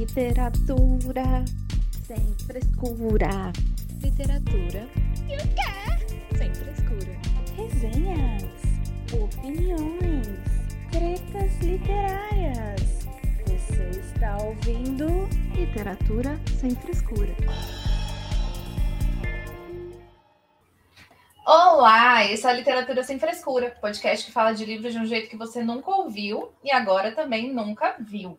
Literatura sem frescura. Literatura e o quê? Sem frescura. Resenhas, opiniões, tretas literárias. Você está ouvindo Literatura sem frescura. Olá, esse é a Literatura Sem Frescura, podcast que fala de livros de um jeito que você nunca ouviu e agora também nunca viu.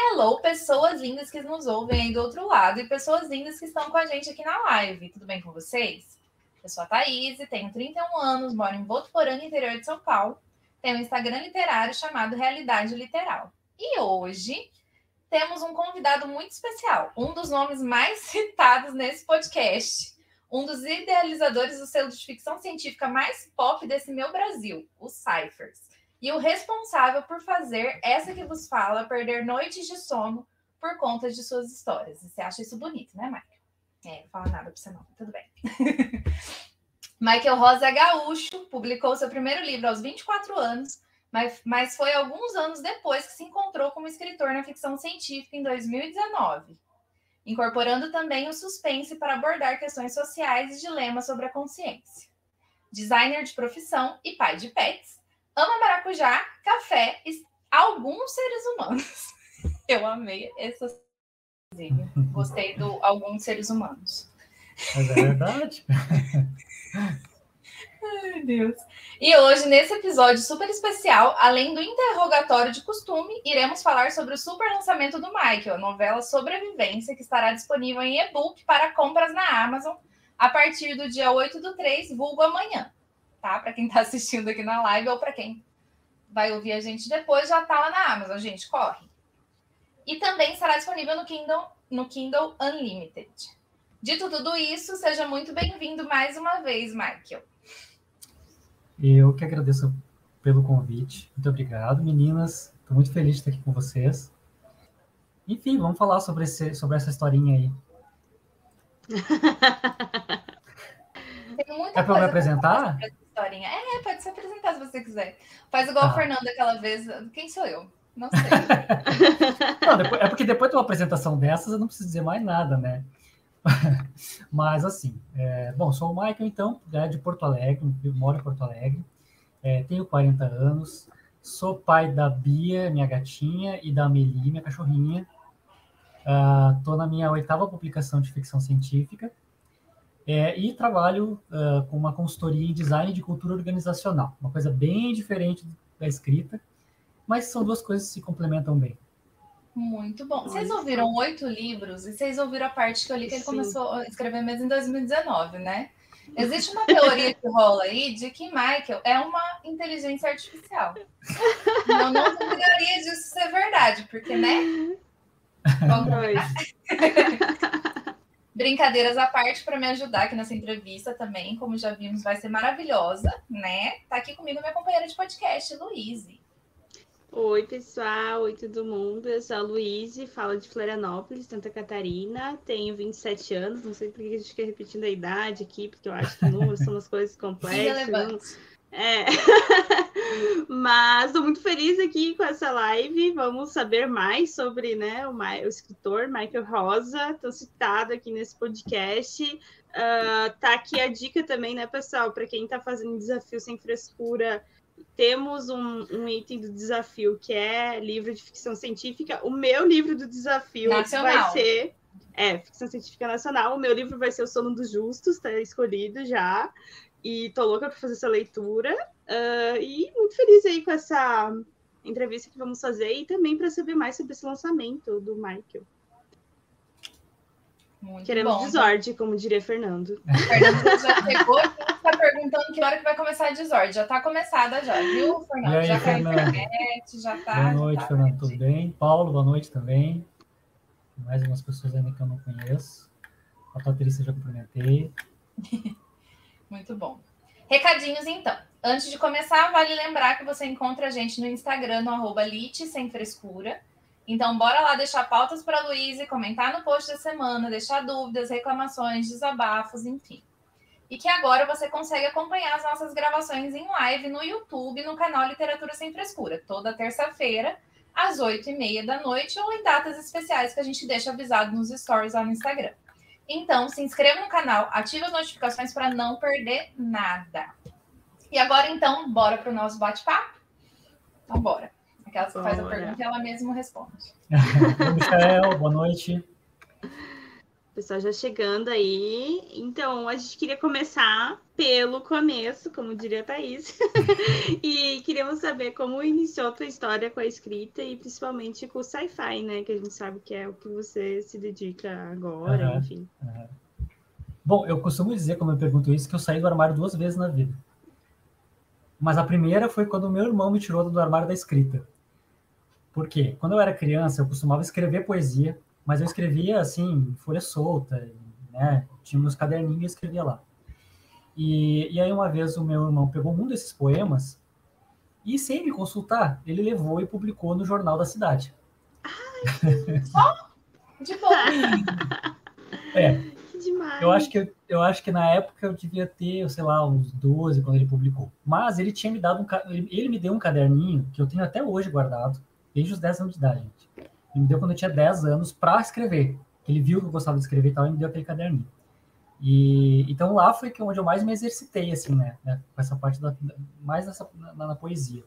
Hello, pessoas lindas que nos ouvem aí do outro lado e pessoas lindas que estão com a gente aqui na live. Tudo bem com vocês? Eu sou a Thaís, tenho 31 anos, moro em Botuporanga, interior de São Paulo. Tenho um Instagram literário chamado Realidade Literal. E hoje temos um convidado muito especial, um dos nomes mais citados nesse podcast um dos idealizadores do selo de ficção científica mais pop desse meu Brasil, o Cyphers, e o responsável por fazer essa que vos fala perder noites de sono por conta de suas histórias. Você acha isso bonito, né, Michael? É, não fala nada para você não, tudo bem. Michael Rosa gaúcho, publicou seu primeiro livro aos 24 anos, mas, mas foi alguns anos depois que se encontrou como escritor na ficção científica em 2019 incorporando também o suspense para abordar questões sociais e dilemas sobre a consciência. Designer de profissão e pai de pets, ama maracujá, café e alguns seres humanos. Eu amei essa Gostei do alguns seres humanos. Mas é verdade. Ai, Deus. E hoje, nesse episódio super especial, além do interrogatório de costume, iremos falar sobre o super lançamento do Michael, a novela Sobrevivência, que estará disponível em e-book para compras na Amazon a partir do dia 8 do 3, vulgo amanhã. Tá? Para quem está assistindo aqui na live ou para quem vai ouvir a gente depois, já está lá na Amazon, gente, corre. E também estará disponível no Kindle, no Kindle Unlimited. Dito tudo isso, seja muito bem-vindo mais uma vez, Michael. Eu que agradeço pelo convite. Muito obrigado, meninas. Estou muito feliz de estar aqui com vocês. Enfim, vamos falar sobre, esse, sobre essa historinha aí. é para eu me apresentar? Historinha. É, pode se apresentar se você quiser. Faz igual ah. a Fernanda aquela vez. Quem sou eu? Não sei. não, depois, é porque depois de uma apresentação dessas, eu não preciso dizer mais nada, né? Mas assim, é, bom, sou o Michael, então, é de Porto Alegre, moro em Porto Alegre, é, tenho 40 anos, sou pai da Bia, minha gatinha, e da Amelie, minha cachorrinha. Estou uh, na minha oitava publicação de ficção científica é, e trabalho uh, com uma consultoria em design de cultura organizacional, uma coisa bem diferente da escrita, mas são duas coisas que se complementam bem. Muito bom. Vocês ouviram oito livros e vocês ouviram a parte que eu li que ele Sim. começou a escrever mesmo em 2019, né? Existe uma teoria que rola aí de que Michael é uma inteligência artificial. Eu não duvidaria disso ser verdade, porque, né? Vamos Brincadeiras à parte para me ajudar aqui nessa entrevista também, como já vimos, vai ser maravilhosa, né? Tá aqui comigo minha companheira de podcast, Luíse. Oi, pessoal. Oi, todo mundo. Eu sou a Luíse, falo de Florianópolis, Santa Catarina. Tenho 27 anos. Não sei por que a gente fica repetindo a idade aqui, porque eu acho que números são umas coisas complexas. É. Mas estou muito feliz aqui com essa live. Vamos saber mais sobre né, o, o escritor Michael Rosa, tão citado aqui nesse podcast. Uh, tá aqui a dica também, né, pessoal, para quem está fazendo desafio sem frescura temos um, um, item do desafio que é livro de ficção científica. O meu livro do desafio nacional. vai ser. É, ficção científica nacional. O meu livro vai ser O Sono dos Justos, está escolhido já. E tô louca para fazer essa leitura. Uh, e muito feliz aí com essa entrevista que vamos fazer e também para saber mais sobre esse lançamento do Michael. Muito Queremos bom. desordem, como diria Fernando. Fernando já chegou e está perguntando que hora que vai começar a desordem. Já está começada já, viu, Fernando? Aí, já caiu internet, já está. Boa noite, tá, Fernando, tudo bem? Paulo, boa noite também. Mais algumas pessoas ainda que eu não conheço. A Patrícia já cumprimentei. Muito bom. Recadinhos, então. Antes de começar, vale lembrar que você encontra a gente no Instagram, no arroba Lite Sem Frescura. Então, bora lá deixar pautas para a Luísa, comentar no post da semana, deixar dúvidas, reclamações, desabafos, enfim. E que agora você consegue acompanhar as nossas gravações em live no YouTube, no canal Literatura Sem Frescura. Toda terça-feira, às 8h30 da noite ou em datas especiais que a gente deixa avisado nos stories lá no Instagram. Então, se inscreva no canal, ative as notificações para não perder nada. E agora, então, bora para o nosso bate-papo? Então, bora. Aquela que faz a pergunta e ela mesma responde. Oi, Michael, boa noite. Pessoal já chegando aí. Então, a gente queria começar pelo começo, como diria a Thaís. e queríamos saber como iniciou a tua história com a escrita e principalmente com o sci-fi, né? Que a gente sabe que é o que você se dedica agora, uhum, enfim. Uhum. Bom, eu costumo dizer, quando eu pergunto isso, que eu saí do armário duas vezes na vida. Mas a primeira foi quando o meu irmão me tirou do armário da escrita. Por quê? Quando eu era criança, eu costumava escrever poesia mas eu escrevia assim, folha solta, né? Tinha meus caderninhos e escrevia lá. E, e aí uma vez o meu irmão pegou um desses poemas e sem me consultar, ele levou e publicou no jornal da cidade. Ai, só de boa. É. Que demais. Eu acho que eu acho que na época eu devia ter, sei lá, uns 12 quando ele publicou. Mas ele tinha me dado um ele, ele me deu um caderninho que eu tenho até hoje guardado, desde os 10 anos de idade, gente. Ele me deu quando eu tinha 10 anos para escrever. Ele viu que eu gostava de escrever e tal, e me deu aquele caderninho. E então lá foi que onde eu mais me exercitei, assim, né? né com essa parte da, mais nessa, na, na poesia.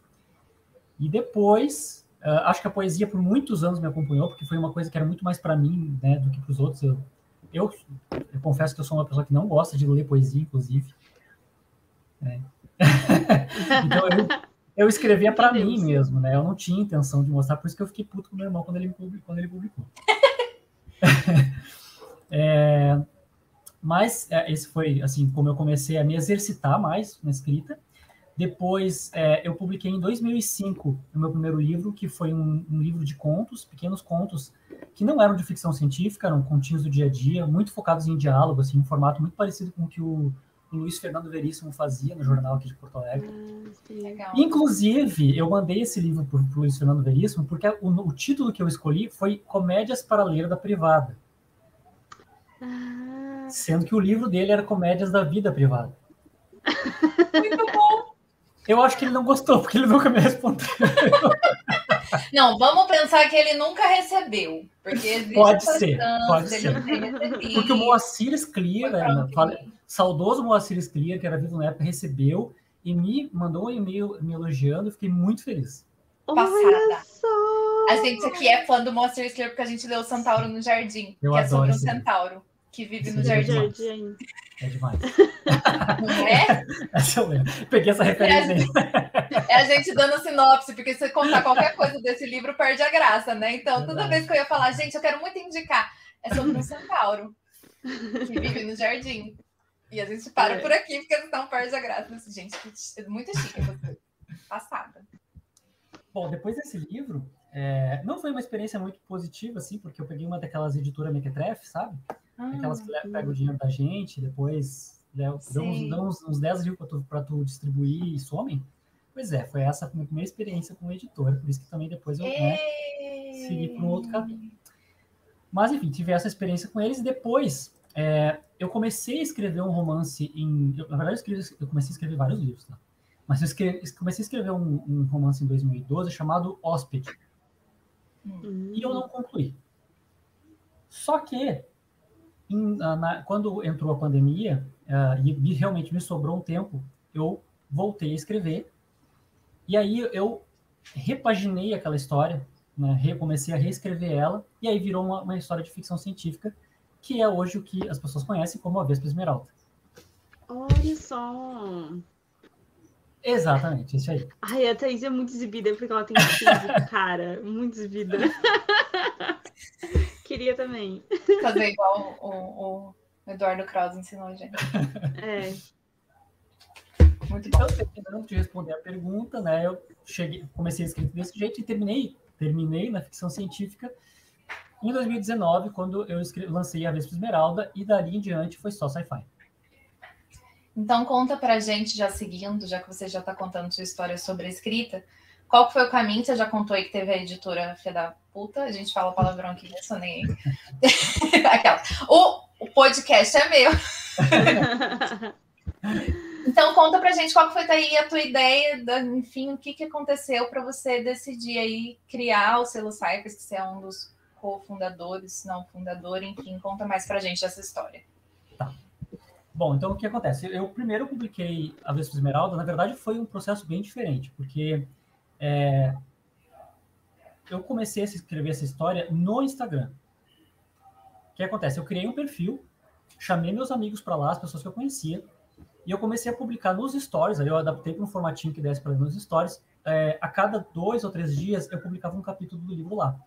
E depois, uh, acho que a poesia por muitos anos me acompanhou, porque foi uma coisa que era muito mais para mim, né, do que para os outros. Eu, eu, eu, confesso que eu sou uma pessoa que não gosta de ler poesia, inclusive. É. então eu, eu escrevia para mim mesmo, né? Eu não tinha intenção de mostrar, por isso que eu fiquei puto com meu irmão quando ele publicou. Quando ele publicou. é, mas é, esse foi assim como eu comecei a me exercitar mais na escrita. Depois é, eu publiquei em 2005 o meu primeiro livro, que foi um, um, livro de contos, pequenos contos que não eram de ficção científica, eram continhos do dia a dia, muito focados em diálogo, assim, um formato muito parecido com o que o o Luiz Fernando Veríssimo fazia no jornal aqui de Porto Alegre. Ah, Inclusive, eu mandei esse livro para o Luiz Fernando Veríssimo porque o, o, título que eu escolhi foi Comédias para ler da Privada. Ah. Sendo que o livro dele era Comédias da Vida Privada. Muito bom! Eu acho que ele não gostou, porque ele nunca me respondeu. Não, vamos pensar que ele nunca recebeu. Porque pode ser, pode ser. Porque o Moacir Scliar, né, saudoso Moacir Scliar, que era vivo na época, recebeu e me mandou um e-mail me elogiando. Eu fiquei muito feliz. Passada. A gente aqui é fã do Moacir Scliar porque a gente leu o Centauro no Jardim, Eu que é sobre um centauro que vive esse no jardim. É demais. É demais. Não é? Essa eu lembro. Peguei essa referência aí. É a gente dando sinopse, porque se contar qualquer coisa desse livro, perde a graça, né? Então, toda vez que eu ia falar, gente, eu quero muito indicar, é sobre um centauro que vive no jardim. E a gente para é. por aqui, porque senão perde a graça. Gente, é muito chique. Passada. Bom, depois desse livro, é, não foi uma experiência muito positiva, assim, porque eu peguei uma daquelas editoras Mequetrefe, sabe? Ah, Aquelas que pegam o dinheiro da gente, depois né, dão, uns, dão uns, uns 10 mil para tu, tu distribuir e somem. Pois é, foi essa a minha primeira experiência com editora, por isso que também depois eu né, segui para um outro caminho. Mas, enfim, tive essa experiência com eles e depois é, eu comecei a escrever um romance em. Eu, na verdade, eu, escrevi, eu, comecei a escrever vários livros, tá? Mas eu escrevi, comecei a escrever um, um, romance em 2012 chamado Hóspede. Uhum. E eu não concluí. Só que, em, na, quando entrou a pandemia, uh, e realmente me sobrou um tempo, eu voltei a escrever e aí eu repaginei aquela história, né, recomecei a reescrever ela, e aí virou uma, uma, história de ficção científica, que é hoje o que as pessoas conhecem como a Vespa Esmeralda. Olha só! Exatamente, isso aí. Ai, a Thaís é muito exibida porque ela tem físico, cara. Muito exibida. Queria também. Fazer igual o, o Eduardo Krause ensinou a gente. É. Muito bom. Então, terminando de responder a pergunta, né? Eu cheguei, comecei a escrever desse jeito e terminei, terminei na ficção científica em 2019, quando eu escrevi, lancei a Vespa Esmeralda, e dali em diante foi só sci-fi. Então conta pra gente, já seguindo, já que você já está contando sua história sobre a escrita, qual foi o caminho? Você já contou aí que teve a editora Filha da Puta, a gente fala palavrão aqui, né? Nem Aquela. O, o podcast é meu. Então conta pra gente qual foi aí a tua ideia, da, enfim, o que, que aconteceu para você decidir aí criar o selo Cypress, que você é um dos cofundadores, não fundador, enfim, conta mais pra gente essa história. Tá. Bom, então o que acontece? Eu primeiro publiquei a Vespa Esmeralda, na verdade foi um processo bem diferente, porque é, eu comecei a escrever essa história no Instagram. O que acontece? Eu criei um perfil, chamei meus amigos para lá, as pessoas que eu conhecia, e eu comecei a publicar nos stories, ali eu adaptei para um formatinho que desse para nos stories. É, a cada dois ou três dias eu publicava um capítulo do livro lá.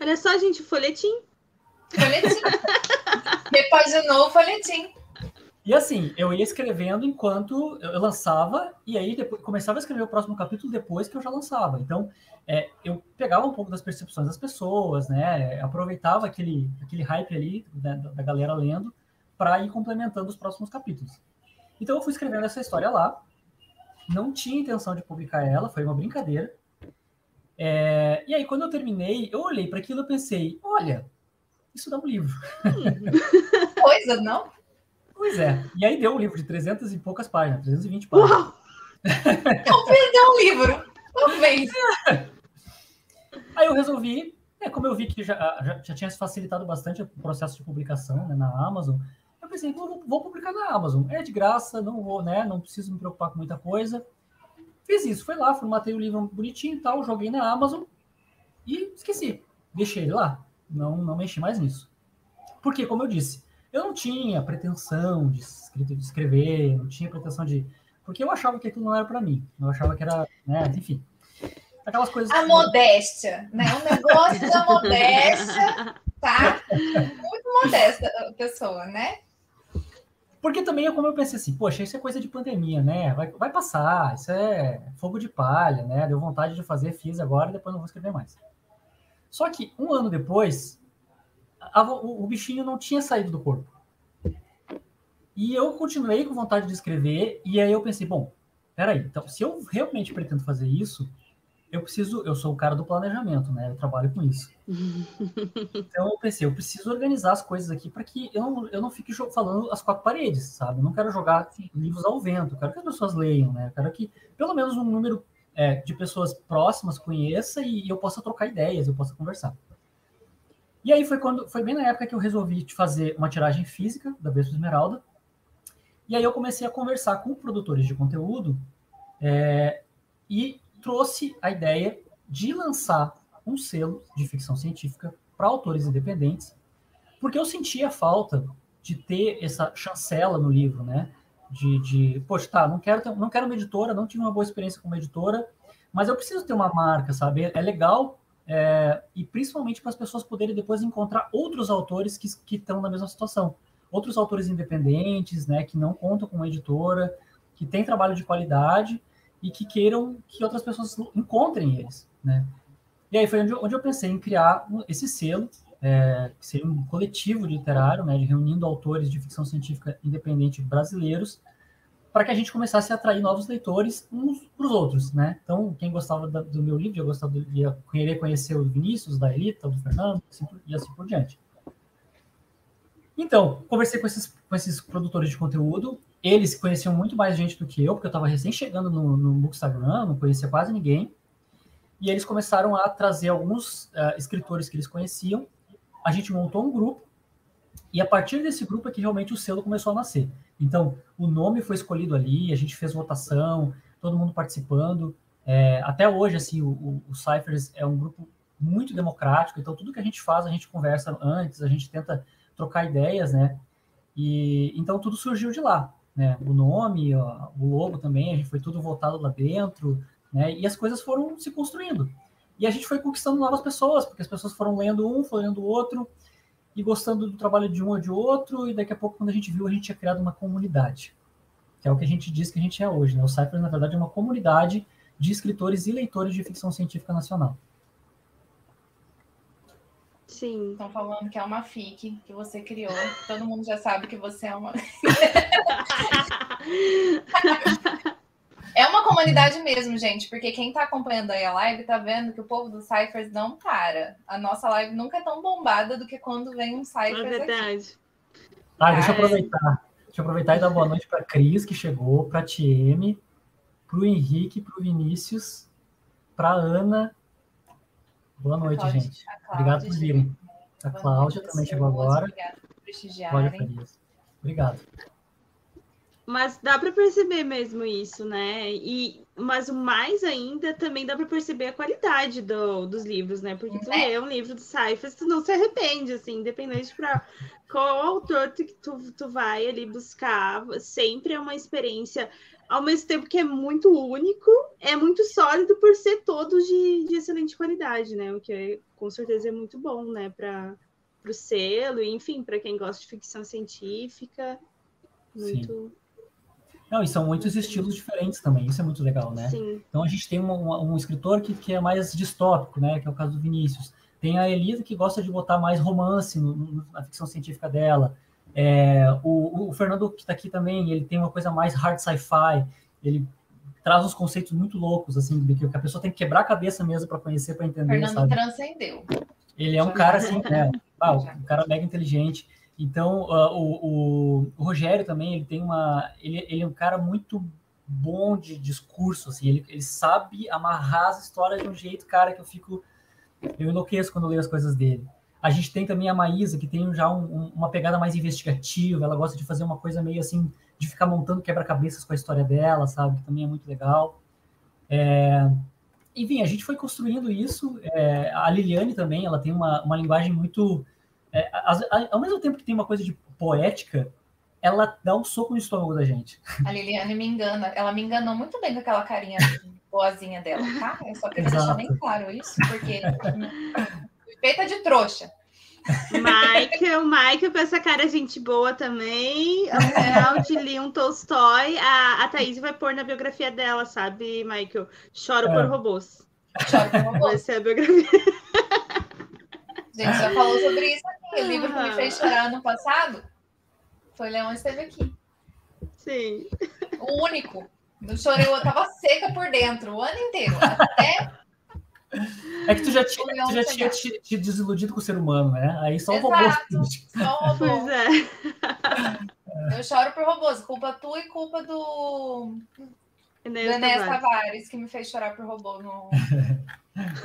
Olha só, gente, folhetim. Folhetim. Repaginou o folhetim. E assim, eu ia escrevendo enquanto eu lançava, e aí depois, começava a escrever o próximo capítulo depois que eu já lançava. Então, é, eu pegava um pouco das percepções das pessoas, né? Aproveitava aquele, aquele hype ali né, da galera lendo para ir complementando os próximos capítulos. Então, eu fui escrevendo essa história lá. Não tinha intenção de publicar ela, foi uma brincadeira. É, e aí, quando eu terminei, eu olhei para aquilo e pensei: olha, isso dá um livro. Coisa, não? Pois é. E aí deu um livro de 300 e poucas páginas, 320 páginas. Uau! Não perdeu um livro. Talvez. Aí eu resolvi, é, como eu vi que já, já, já tinha facilitado bastante o processo de publicação né, na Amazon, eu pensei, vou, vou publicar na Amazon. É de graça, não vou, né? Não preciso me preocupar com muita coisa. Fiz isso, fui lá, formatei o livro bonitinho e tal, joguei na Amazon e esqueci. Deixei ele lá. Não, não mexi mais nisso. Porque, como eu disse, eu não tinha pretensão de escrever, não tinha pretensão de. Porque eu achava que aquilo não era para mim. Eu achava que era, né, enfim. Aquelas coisas. A que... modéstia, né? O negócio da modéstia, tá? Muito modesta a pessoa, né? Porque também, como eu pensei assim, poxa, isso é coisa de pandemia, né? Vai, vai passar, isso é fogo de palha, né? Deu vontade de fazer, fiz agora, depois não vou escrever mais. Só que um ano depois, a, o, o bichinho não tinha saído do corpo. E eu continuei com vontade de escrever, e aí eu pensei, bom, peraí, então, se eu realmente pretendo fazer isso, eu preciso, eu sou o cara do planejamento, né? Eu trabalho com isso. então eu pensei, eu preciso organizar as coisas aqui para que eu não, eu não fique falando as quatro paredes, sabe? Eu não quero jogar livros ao vento, eu quero que as pessoas leiam, né? Eu quero que pelo menos um número é, de pessoas próximas conheça e, e eu possa trocar ideias, eu possa conversar. E aí foi quando foi bem na época que eu resolvi fazer uma tiragem física da Vespa Esmeralda. E aí eu comecei a conversar com produtores de conteúdo é, e trouxe a ideia de lançar um selo de ficção científica para autores independentes, porque eu sentia falta de ter essa chancela no livro, né? De, de poxa, tá, não quero, ter, não quero uma editora, não tive uma boa experiência com uma editora, mas eu preciso ter uma marca, sabe? É legal é, e principalmente para as pessoas poderem depois encontrar outros autores que, que estão na mesma situação. Outros autores independentes, né, que não contam com uma editora, que têm trabalho de qualidade e que queiram que outras pessoas encontrem eles, né? E aí foi onde eu, onde eu pensei em criar esse selo, é, que seria um coletivo literário, né, reunindo autores de ficção científica independente brasileiros, para que a gente começasse a atrair novos leitores uns para os outros, né? Então, quem gostava do meu livro, eu gostava de querer conhecer o Vinícius, da Elita, do Fernando, assim, e assim por diante. Então, conversei com esses, com esses produtores de conteúdo, eles conheciam muito mais gente do que eu, porque eu estava recém chegando no, no Bookstagram, não conhecia quase ninguém, e eles começaram a trazer alguns uh, escritores que eles conheciam, a gente montou um grupo, e a partir desse grupo é que realmente o selo começou a nascer. Então, o nome foi escolhido ali, a gente fez votação, todo mundo participando. É, até hoje, assim, o, o, o Cyphers é um grupo muito democrático, então tudo que a gente faz, a gente conversa antes, a gente tenta trocar ideias, né? E então tudo surgiu de lá, né? O nome, ó, o logo também, a gente foi tudo voltado lá dentro, né? E as coisas foram se construindo. E a gente foi conquistando novas pessoas, porque as pessoas foram lendo um, foram lendo o outro, e gostando do trabalho de um ou de outro, e daqui a pouco, quando a gente viu, a gente tinha criado uma comunidade, que é o que a gente diz que a gente é hoje. Né? O Cypress, na verdade, é uma comunidade de escritores e leitores de ficção científica nacional. Sim. Estão falando que é uma FIC que você criou. Todo mundo já sabe que você é uma. É uma comunidade mesmo, gente, porque quem tá acompanhando aí a live tá vendo que o povo do Cyphers não para. A nossa live nunca é tão bombada do que quando vem um Cyphers. É verdade. Aqui. Ah, deixa eu aproveitar. Deixa eu aproveitar e dar boa noite para a Cris, que chegou, para a TM, para o Henrique, para o Vinícius, para a Ana. Boa noite, Cláudia, gente. Obrigado por virem. A Cláudia também chegou agora. Obrigada por prestigiarem. Obrigado. Mas dá para perceber mesmo isso, né? E mas o mais ainda também dá para perceber a qualidade do, dos livros, né? Porque tu é. lê um livro do Cyphers, tu não se arrepende, assim, independente para qual autor tu, tu, tu vai ali buscar, sempre é uma experiência, ao mesmo tempo que é muito único, é muito sólido por ser todos de, de excelente qualidade, né? O que é, com certeza é muito bom, né? Para o selo, e, enfim, para quem gosta de ficção científica, muito. Sim não, e são muitos estilos diferentes também, isso é muito legal, né? Sim. Então a gente tem um, um escritor que, que é mais distópico, né? Que é o caso do Vinícius. Tem a Elisa que gosta de botar mais romance no, no, na ficção científica dela. É, o, o, Fernando que está aqui também, ele tem uma coisa mais hard sci-fi. Ele traz uns conceitos muito loucos, assim, de que a pessoa tem que quebrar a cabeça mesmo para conhecer, para entender. Fernando sabe? transcendeu. Ele é um cara assim, né? Ah, um cara mega inteligente. Então, uh, o, o, o, Rogério também, ele tem uma... Ele, ele é um cara muito bom de discurso, assim, ele, ele sabe amarrar as histórias de um jeito, cara, que eu fico... Eu enlouqueço quando eu leio as coisas dele. A gente tem também a Maísa, que tem já um, um, uma pegada mais investigativa, ela gosta de fazer uma coisa meio assim, de ficar montando quebra-cabeças com a história dela, sabe? Que também é muito legal. É... Enfim, a gente foi construindo isso. É... A Liliane também, ela tem uma, uma linguagem muito é, ao mesmo tempo que tem uma coisa de poética, ela dá um soco no estômago da gente. A Liliane me engana, ela me enganou muito bem com aquela carinha boazinha dela, tá? Eu só queria Exato. deixar bem claro isso, porque feita de trouxa. Michael, Michael com essa cara gente boa também. O final de Leon Tolstói, a, a Thaís vai pôr na biografia dela, sabe, Michael? Choro é. por robôs. Choro por robôs. Vai ser a biografia. Gente, já falou sobre isso aqui. O livro que me fez chorar no passado foi Leão Esteve Aqui. Sim. O único. Eu chorei, eu tava seca por dentro o ano inteiro. Até. É que tu já tinha, tu já tinha te, te, desiludido com o ser humano, né? Aí só Exato, o robô. Só o robô. Pois é. Eu choro por robôs. Culpa tua e culpa do. Enéas Tavares. Tavares, que me fez chorar por robô no,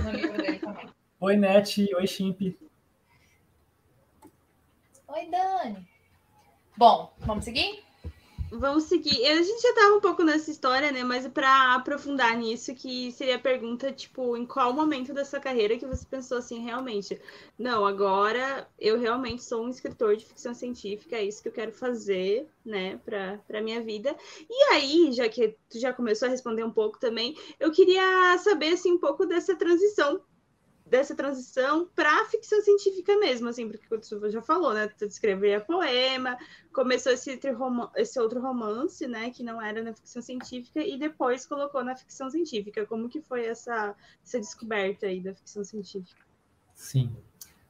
no livro dele também. Oi, Net. Oi, Chimp. Oi, Dani. Bom, vamos seguir? Vamos seguir. A gente já estava um pouco nessa história, né? Mas para aprofundar nisso, que seria a pergunta, tipo, em qual momento da sua carreira que você pensou assim, realmente, não, agora eu realmente sou um escritor de ficção científica, é isso que eu quero fazer, né, para a minha vida. E aí, já que tu já começou a responder um pouco também, eu queria saber, assim, um pouco dessa transição dessa transição para ficção científica mesmo, assim, porque tu já falou, né? Tu escrevia poema, começou esse, esse outro romance, né? Que não era na ficção científica, e depois colocou na ficção científica. Como que foi essa, essa descoberta aí da ficção científica? Sim.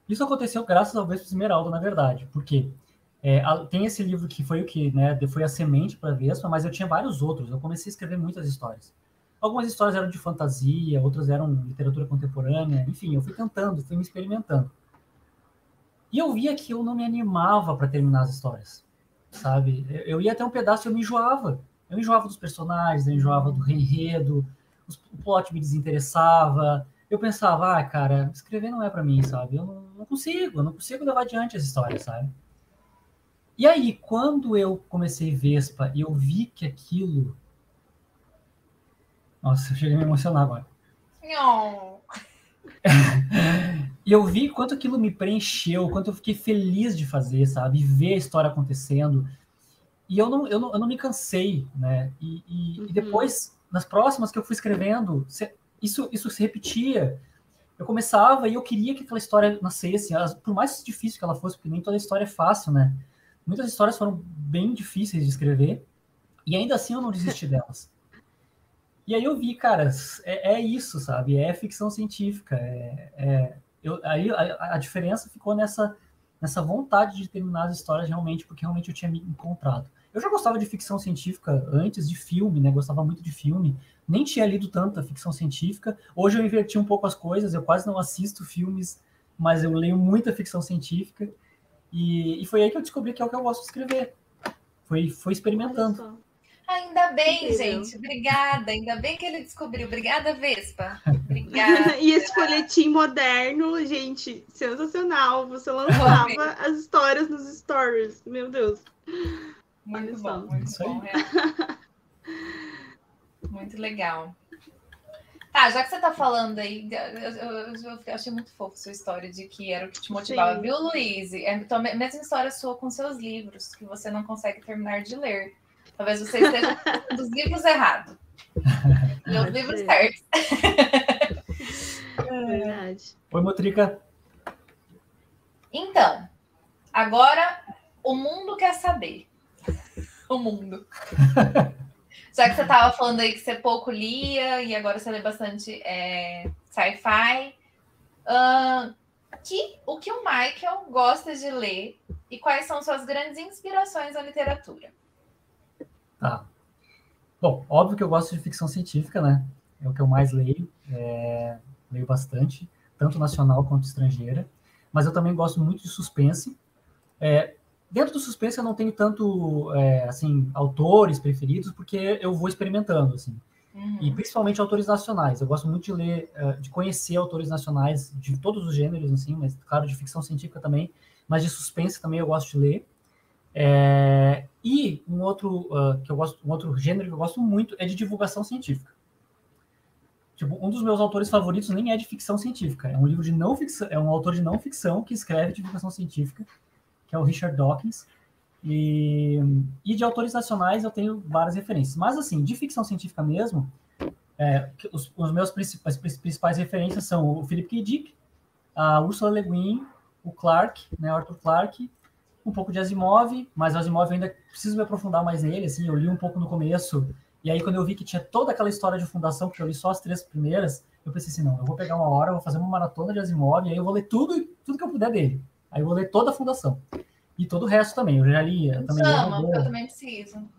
Isso aconteceu graças ao Vespa Esmeralda, na verdade, porque é, tem esse livro que foi o que, né? Foi a semente para Vespa, mas eu tinha vários outros. Eu comecei a escrever muitas histórias. Algumas histórias eram de fantasia, outras eram literatura contemporânea, enfim, eu fui tentando, fui me experimentando. E eu via que eu não me animava para terminar as histórias, sabe? Eu ia até um pedaço e eu me enjoava. Eu enjoava dos personagens, eu enjoava do enredo, o plot me desinteressava. Eu pensava, ah, cara, escrever não é para mim, sabe? Eu não, não consigo, eu não consigo levar adiante as histórias, sabe? E aí, quando eu comecei Vespa e eu vi que aquilo nossa, eu cheguei a me emocionar agora. Não. e eu vi quanto aquilo me preencheu, quanto eu fiquei feliz de fazer, sabe? Ver a história acontecendo. E eu não, eu não, eu não me cansei, né? E, e, uhum. e depois, nas próximas que eu fui escrevendo, isso, isso se repetia. Eu começava e eu queria que aquela história nascesse, por mais difícil que ela fosse, porque nem toda história é fácil, né? Muitas histórias foram bem difíceis de escrever, e ainda assim eu não desisti delas. E aí eu vi, cara, é, é isso, sabe? É ficção científica. É, é eu, aí a, a, diferença ficou nessa, nessa vontade de terminar as histórias realmente, porque realmente eu tinha me encontrado. Eu já gostava de ficção científica antes de filme, né? Gostava muito de filme. Nem tinha lido tanta ficção científica. Hoje eu inverti um pouco as coisas. Eu quase não assisto filmes, mas eu leio muita ficção científica. E, e foi aí que eu descobri que é o que eu gosto de escrever. Foi, foi experimentando. Só. Ainda bem, Incrível. gente. Obrigada. Ainda bem que ele descobriu. Obrigada, Vespa. Obrigada. E esse folhetim moderno, gente, sensacional. Você lançava as histórias nos stories. Meu Deus. Muito Olha só. bom, muito Isso bom. é. Muito legal. Tá, já que você tá falando aí, eu, eu- eu- eu achei muito fofo sua história de que era o que te motivava, Sim. viu, Luiz? É a mesma história sua com seus livros, que você não consegue terminar de ler. Talvez você esteja lendo os livros errados. Os Pode livros certos. Verdade. Oi, Motrica. Então, agora o mundo quer saber. O mundo. Já que você estava falando aí que você pouco lia e agora você lê bastante é, sci-fi. ahn, que, o que o Michael gosta de ler e quais são suas grandes inspirações na literatura? Tá. Bom, óbvio que eu gosto de ficção científica, né? É o que eu mais leio. é, leio bastante, tanto nacional quanto estrangeira. Mas eu também gosto muito de suspense. É, dentro do suspense eu não tenho tanto, é, assim, autores preferidos, porque eu vou experimentando, assim. Uhum. E principalmente autores nacionais. Eu gosto muito de ler, eh, de conhecer autores nacionais de todos os gêneros, assim, mas claro, de ficção científica também, mas de suspense também eu gosto de ler. É, e um outro ah, que eu gosto, um outro gênero que eu gosto muito é de divulgação científica. Tipo, um dos meus autores favoritos nem é de ficção científica, é um livro de não ficção, é um autor de não ficção que escreve divulgação científica, que é o Richard Dawkins. E, e de autores nacionais eu tenho várias referências. Mas, assim, de ficção científica mesmo, é, os, os meus principais, principais referências são o Philip K. Dick, a Ursula Le Guin, o Clarke, né, Arthur Clarke, um pouco de Asimov, mas o Asimov eu ainda preciso me aprofundar mais nele, assim, eu li um pouco no começo, e aí quando eu vi que tinha toda aquela história de fundação, porque eu li só as três primeiras, eu pensei assim, não, eu vou pegar uma hora, eu vou fazer uma maratona de Asimov, e aí eu vou ler tudo, tudo que eu puder dele. Aí eu vou ler toda a fundação. E todo o resto também, eu já li, eu também li Chama, porque eu também preciso.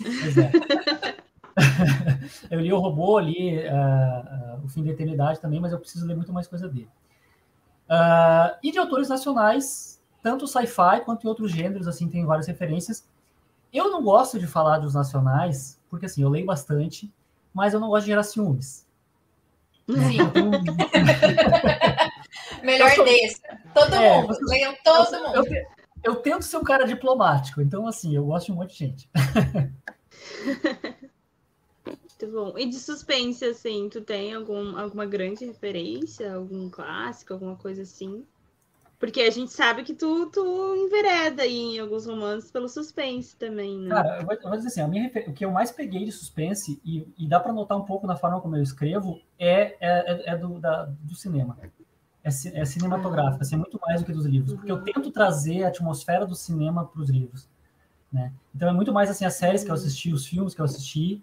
Pois é. eu li o robô, li ah, ah, o fim da eternidade também, mas eu preciso ler muito mais coisa dele. Ah, e de autores nacionais, tanto sci-fi quanto em outros gêneros, assim, tem várias referências. Eu não gosto de falar dos nacionais, porque assim, eu leio bastante, mas eu não gosto de gerar ciúmes. Sim. Eu tenho- Melhor Eu sou- desse. Todo É, mundo. você- Leiam todo eu, mundo. eu te- eu tento ser um cara diplomático, então assim, eu gosto de um monte de gente. Muito bom. E de suspense, assim, tu tem algum, alguma grande referência? Algum clássico, alguma coisa assim? Porque a gente sabe que tu, tu envereda aí em alguns romances pelo suspense também, né? Cara, eu vou, eu vou dizer assim, a minha o que eu mais peguei de suspense, e, e dá para notar um pouco na forma como eu escrevo, é, é, é do, da- do cinema. É, é cinematográfico, assim, muito mais do que dos livros. Porque eu Uhum. tento trazer a atmosfera do cinema para os livros. Né? Então é muito mais assim as séries que eu assisti, os filmes que eu assisti,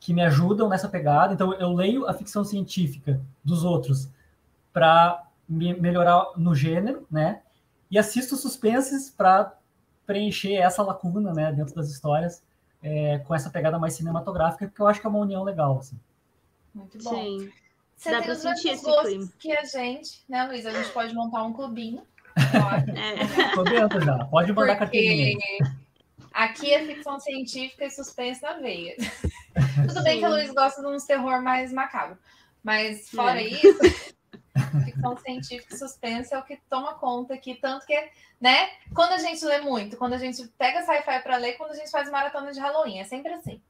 que me ajudam nessa pegada. Então eu leio a ficção científica dos outros para melhorar no gênero, né? E assisto suspenses para preencher essa lacuna, né, dentro das histórias, é, com essa pegada mais cinematográfica, porque eu acho que é uma união legal, assim. Muito bom. Sim. Você Dá tem os mesmos gostos clima. que a gente, né, Luiz? A gente pode montar um clubinho. eu acho. É. Tô dentro já, pode mandar carteirinha. Porque aqui é ficção científica e suspense na veia. Tudo bem que a Sim. Luiz gosta de uns terror mais macabro. Mas fora É. isso, ficção científica e suspense é o que toma conta aqui. Tanto que, né? Quando a gente lê muito, quando a gente pega sci-fi para ler, quando a gente faz maratona de Halloween, é sempre assim.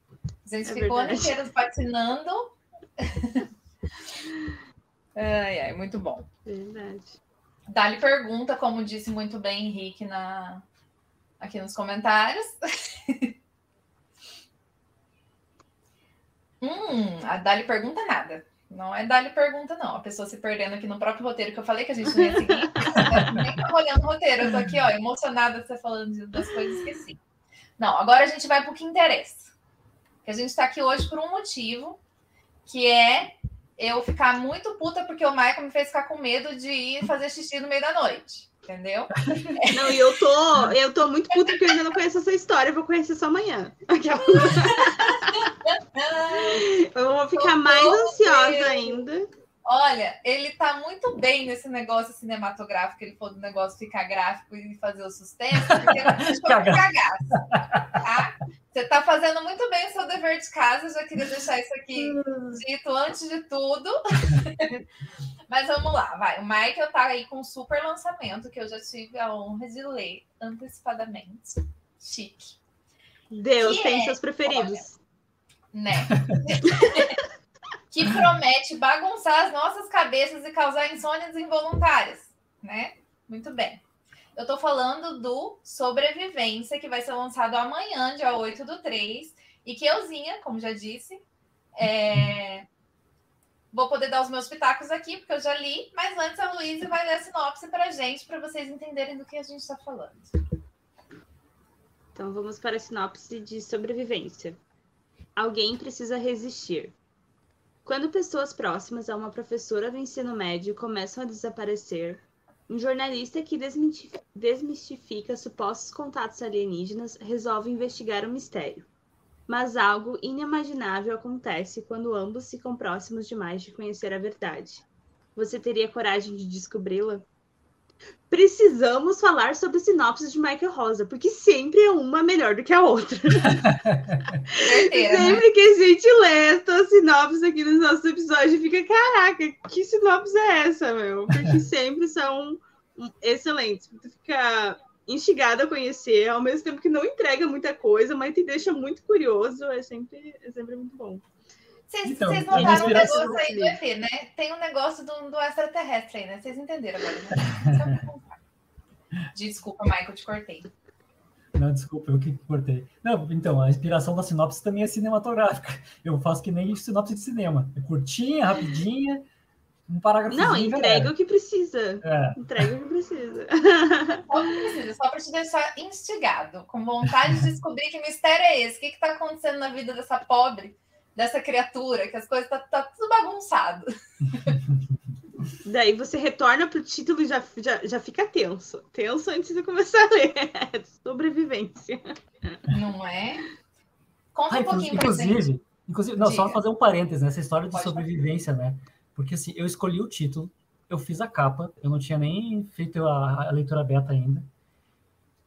A gente É fica o ano inteiro patinando. ai, ai, muito bom. Verdade. Dali pergunta, como disse muito bem Henrique na... aqui nos comentários. hum, a Dali pergunta nada. Não é Dali pergunta, não. A pessoa se perdendo aqui no próprio roteiro que eu falei que a gente não ia seguir. Nem tava olhando o roteiro, eu tô aqui, ó, emocionada você falando das coisas que esqueci. Não, agora a gente vai pro que interessa. Que a gente tá aqui hoje por um motivo, que é eu ficar muito puta porque o Michael me fez ficar com medo de ir fazer xixi no meio da noite. Entendeu? Não, e eu tô, eu tô muito puta porque eu ainda não conheço essa história, eu vou conhecer só amanhã. Eu vou ficar mais ansiosa Deus. ainda. Olha, ele tá muito bem nesse negócio cinematográfico, ele falou do negócio ficar gráfico e fazer o sustento, porque não deixou cagaço, tá? Você tá fazendo muito bem o seu dever de casa, já queria deixar isso aqui dito antes de tudo. Mas vamos lá, vai. O Michael tá aí com um super lançamento que eu já tive a honra de ler antecipadamente. Chique. Deus que tem é, seus preferidos. Olha, né? que promete bagunçar as nossas cabeças e causar insônias involuntárias, né? Muito bem. Eu tô falando do Sobrevivência, que vai ser lançado amanhã, dia 8 do 3, e que euzinha, como já disse, é... vou poder dar os meus pitacos aqui, porque eu já li, mas antes a Luísa vai ler a sinopse pra gente, para vocês entenderem do que a gente está falando. Então vamos para a sinopse de sobrevivência. Alguém precisa resistir. Quando pessoas próximas a uma professora do ensino médio começam a desaparecer, um jornalista que desmistifica supostos contatos alienígenas resolve investigar o mistério. Mas algo inimaginável acontece quando ambos ficam próximos demais de conhecer a verdade. Você teria coragem de descobri-la? precisamos falar sobre sinopses de Michael Rosa, porque sempre é uma melhor do que a outra. sempre que a gente lê essa sinopse aqui nos nossos episódios, fica, caraca, que sinopse é essa, meu? Porque sempre são excelentes. Tu fica instigado a conhecer, ao mesmo tempo que não entrega muita coisa, mas te deixa muito curioso, é sempre, é sempre muito bom. Vocês, então, vocês notaram um negócio aí do ET, né? Tem um negócio do, do extraterrestre aí, né? Vocês entenderam agora, né? Desculpa, Michael, te cortei. Não, desculpa, eu que cortei. Não, então, a inspiração da sinopse também é cinematográfica. Eu faço que nem sinopse de cinema. É curtinha, rapidinha, um parágrafo. Não, entrega o que precisa. É. Entrega o que precisa. Só o que precisa, só para te deixar instigado, com vontade de descobrir que mistério é esse, o que está acontecendo na vida dessa pobre dessa criatura, que as coisas tá, tá tudo bagunçado. Daí você retorna pro título e já, já, já fica tenso. Tenso antes de começar a ler. Sobrevivência. Não é? Conta ah, um pouquinho inclusive, pra gente. Inclusive, não, Diga. só fazer um parênteses nessa história de Pode sobrevivência, falar. né? Porque assim, eu escolhi o título, eu fiz a capa, eu não tinha nem feito a, a leitura beta ainda.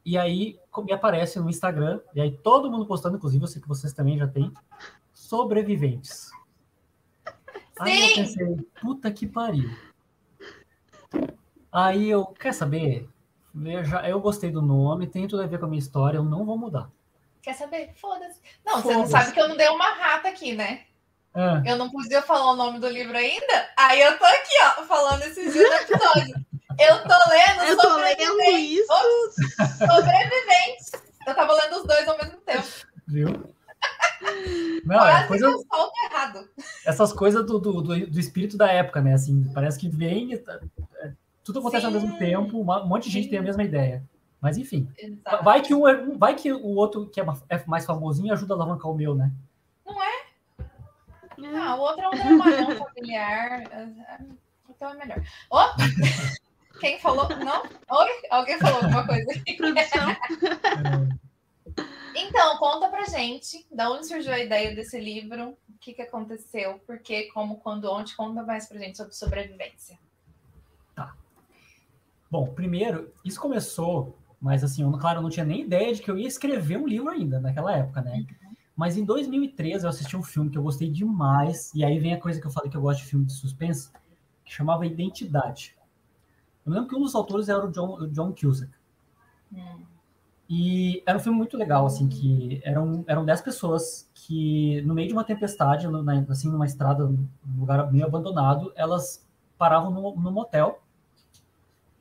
E aí me aparece no Instagram, e aí todo mundo postando, inclusive eu sei que vocês também já têm, sobreviventes. Sim. Aí eu pensei, puta que pariu. Aí eu, quer saber? Eu, já, eu gostei do nome, tem tudo a ver com a minha história, eu não vou mudar. Quer saber? Foda-se. Não, Foda você não sabe que eu não dei uma rata aqui, né? É. Eu não podia falar o nome do livro ainda, aí eu tô aqui, ó, falando esses dias no episódio. Eu tô lendo Eu tô lendo isso. Sobreviventes. Eu tava lendo os dois ao mesmo tempo. Viu? Não, é coisa... errado. Essas coisas do, do, do, espírito da época, né? Assim, parece que vem. É, é, tudo acontece Sim. ao mesmo tempo, um monte de gente Sim. tem a mesma ideia. Mas enfim. Exato. Vai que, um, vai que o outro, que é, é mais famosinho, ajuda a alavancar o meu, né? Não é? Não, o outro é um dramalhão familiar. Então é melhor. Oh! Quem falou? Não? Oi? Alguém falou alguma coisa? Produção. Então, conta pra gente, da onde surgiu a ideia desse livro, o que, que aconteceu, por quê, como, quando, onde, conta mais pra gente sobre sobrevivência. Tá. Bom, primeiro, isso começou, mas assim, eu, claro, eu não tinha nem ideia de que eu ia escrever um livro ainda naquela época, né? Uhum. Mas em 2013 eu assisti um filme que eu gostei demais, e aí vem a coisa que eu falei que eu gosto de filme de suspense, que chamava Identidade. Eu lembro que um dos autores era o John, o John Cusack. Hum. E era um filme muito legal, assim, que eram, eram dez pessoas que, no meio de uma tempestade, no, na, assim, numa estrada, num lugar meio abandonado, elas paravam no, no motel.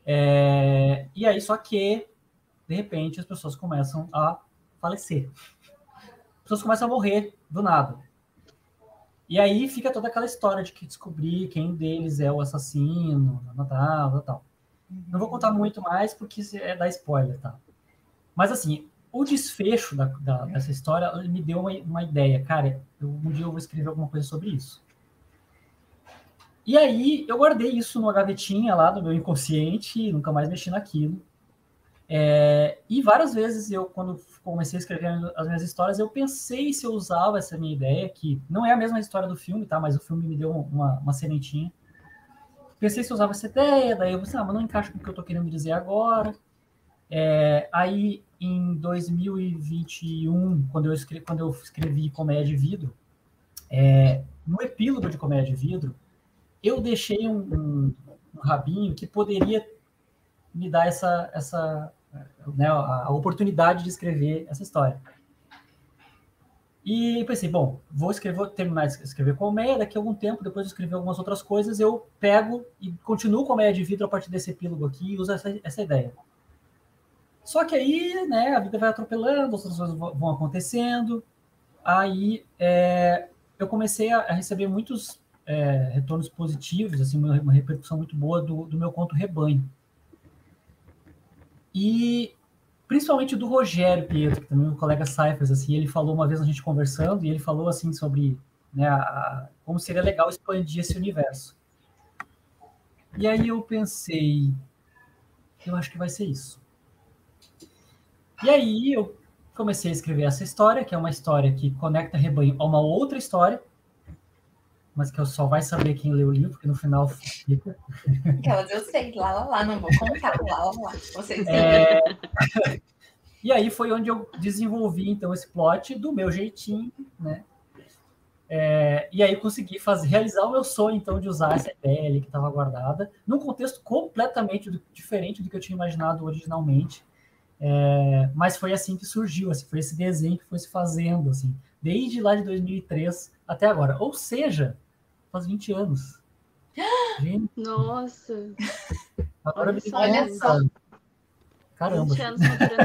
É, e aí, só que, de repente, as pessoas começam a falecer. As pessoas começam a morrer do nada. E aí fica toda aquela história de que descobrir quem deles é o assassino, tal, tal. Não vou contar muito mais porque é dar spoiler, tá? Mas assim, o desfecho da, da, dessa história me deu uma, uma ideia. Cara, eu, um dia eu vou escrever alguma coisa sobre isso. E aí eu guardei isso numa gavetinha lá do meu inconsciente, nunca mais mexi naquilo. É, e várias vezes eu, quando comecei a escrever as minhas histórias, eu pensei se eu usava essa minha ideia, que não é a mesma história do filme, tá? Mas o filme me deu uma, uma sementinha. pensei se eu usava essa ideia, daí eu pensei, ah, mas não encaixa com o que eu estou querendo dizer agora. É, aí, em 2021, quando eu escrevi, quando eu escrevi Comédia de Vidro, é, no epílogo de Comédia de Vidro, eu deixei um, um, um rabinho que poderia me dar essa, essa né, a, a oportunidade de escrever essa história. E pensei, bom, vou escrever, vou terminar de escrever colmeia, daqui a algum tempo, depois de escrever algumas outras coisas, eu pego e continuo colmeia de vidro a partir desse epílogo aqui e uso essa, essa ideia. Só que aí, né, a vida vai atropelando, outras coisas vão acontecendo, aí é, eu comecei a, receber muitos é, retornos positivos, assim, uma, repercussão muito boa do, do meu conto Rebanho. E principalmente do Rogério Pietro, que também é um colega Cyphers, assim, ele falou uma vez a gente conversando, e ele falou assim sobre né, a, como seria legal expandir esse universo. E aí eu pensei, eu acho que vai ser isso. E aí eu comecei a escrever essa história, que é uma história que conecta rebanho a uma outra história, mas que eu só vai saber quem lê o livro, porque no final fica. Aquelas eu sei, lá, lá, lá, não vou contar, lá, lá, lá. Vocês é... E aí foi onde eu desenvolvi, então, esse plot do meu jeitinho, né? É... E aí consegui fazer, realizar o meu sonho, então, de usar essa ideia ali que estava guardada, num contexto completamente do, diferente do que eu tinha imaginado originalmente. É... Mas foi assim que surgiu, assim, foi esse desenho que foi se fazendo, assim, desde lá de 2003 até agora. Ou seja, faz 20 anos. Gente, Nossa! Agora me Olha só. Caramba. 20 anos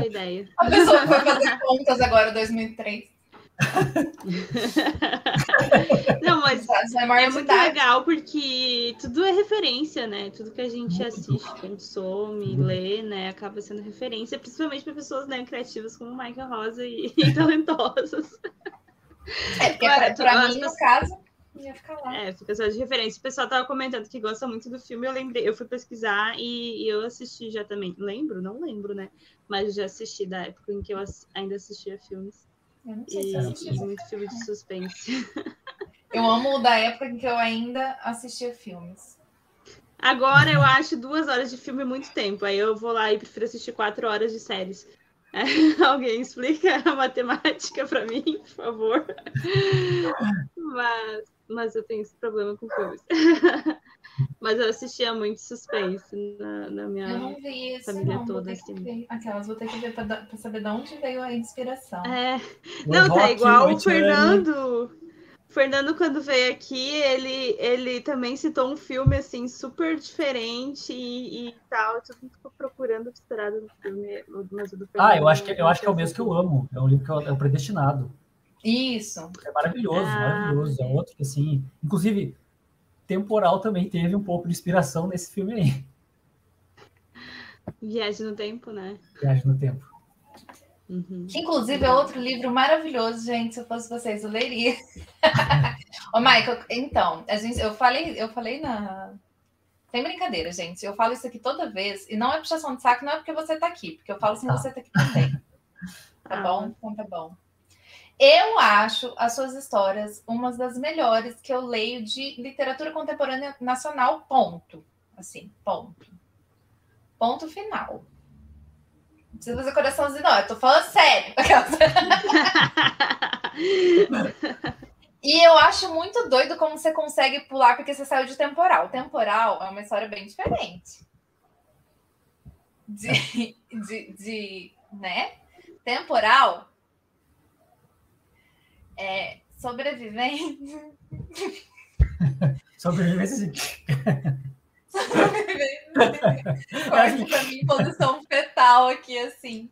ideia. A pessoa vai fazer contas agora, 2003. Não, mas é, é muito legal porque tudo é referência, né? Tudo que a gente assiste, consome, lê, né? Acaba sendo referência, principalmente para pessoas né, criativas como Michael Rosa e, e talentosas. É, porque para mim, no caso, ia ficar lá. É, fica só de referência. O pessoal tava comentando que gosta muito do filme. Eu lembrei, eu fui pesquisar e, e eu assisti já também. Lembro? Não lembro, né? Mas já assisti da época em que eu ainda assistia filmes. Eu não sei e, se assisti. E muito filme de suspense. Eu amo da época em que eu ainda assistia filmes. Agora eu acho duas horas de filme muito tempo. Aí eu vou lá e prefiro assistir quatro horas de séries. Alguém explica a matemática para mim, por favor. Mas, mas eu tenho esse problema com filmes. mas eu assistia muito suspense na, na minha eu não vi isso, família não, toda. Assim. Aquelas, vou ter que ver para saber de onde veio a inspiração. É. Não, tá igual o Fernando. Fernando, quando veio aqui, ele, ele também citou um filme assim super diferente e, e tal. Eu tô procurando misturado no filme, mas o do Fernando. Ah, eu acho que, eu acho que é o mesmo que eu amo. É um livro que eu, é o Predestinado. Isso. É maravilhoso, ah, maravilhoso. É outro que, assim, inclusive, temporal também teve um pouco de inspiração nesse filme aí. Viagem no tempo, né? Viagem no tempo. Uhum. Que inclusive é outro livro maravilhoso, gente. Se eu fosse vocês, eu leria. Ô, Michael, então, a gente, eu falei, eu falei na. Sem brincadeira, gente. Eu falo isso aqui toda vez, e não é puxação de saco, não é porque você tá aqui, porque eu falo sem assim, você tá aqui também. Tá ah. bom? Então tá bom. Eu acho as suas histórias umas das melhores que eu leio de literatura contemporânea nacional, ponto. Assim, ponto. Ponto final precisa fazer coraçãozinho, não. Eu tô falando sério. e eu acho muito doido como você consegue pular porque você saiu de temporal. Temporal é uma história bem diferente. De, de, de né? Temporal é sobrevivente. Sobrevivência. Corte pra mim posição fetal aqui, assim.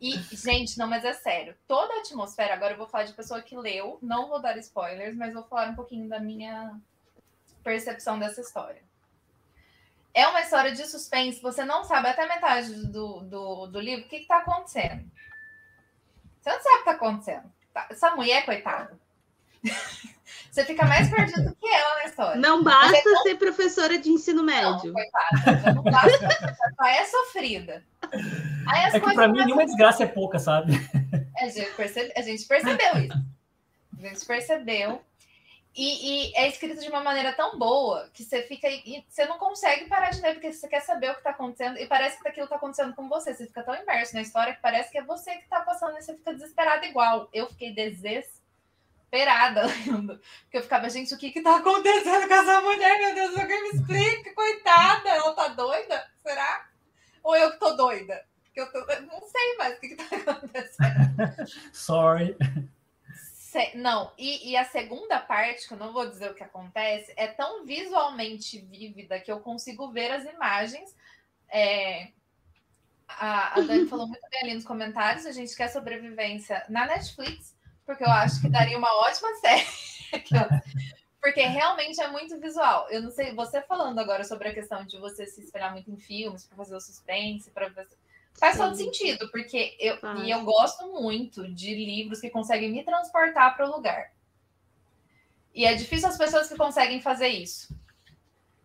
E, gente, não, mas é sério. Toda a atmosfera, agora eu vou falar de pessoa que leu, não vou dar spoilers, mas vou falar um pouquinho da minha percepção dessa história. É uma história de suspense, você não sabe até metade do, do, do livro o que está acontecendo. Você não sabe o que está acontecendo. Tá, essa mulher, coitada. Você fica mais perdido do que ela na história. Não basta é ser professora de ensino médio. Não, coitada. Não basta, só é sofrida. Aí as é que para mim nenhuma desgraça é pouca, sabe? A gente, percebe, a gente percebeu isso. A gente percebeu. E, e, é escrito de uma maneira tão boa que você fica e você não consegue parar de ler, porque você quer saber o que está acontecendo, e parece que aquilo está acontecendo com você. Você fica tão imerso na história que parece que é você que está passando e você fica desesperado igual. Eu fiquei desesperada lendo. Porque eu ficava, gente, o que está acontecendo com essa mulher? Meu Deus, alguém me explica, coitada, ela tá doida? Será? Ou eu que tô doida? Porque eu, tô, não sei mais o que, está acontecendo. Sorry. Não, e, e, a segunda parte, que eu não vou dizer o que acontece, é tão visualmente vívida que eu consigo ver as imagens. É, a, a Dani falou muito bem ali nos comentários, a gente quer sobrevivência na Netflix, porque eu acho que daria uma ótima série. porque realmente é muito visual. Eu não sei, você falando agora sobre a questão de você se espelhar muito em filmes para fazer o suspense, para Faz Sim. todo sentido, porque eu, e eu gosto muito de livros que conseguem me transportar para o lugar. E é difícil as pessoas que conseguem fazer isso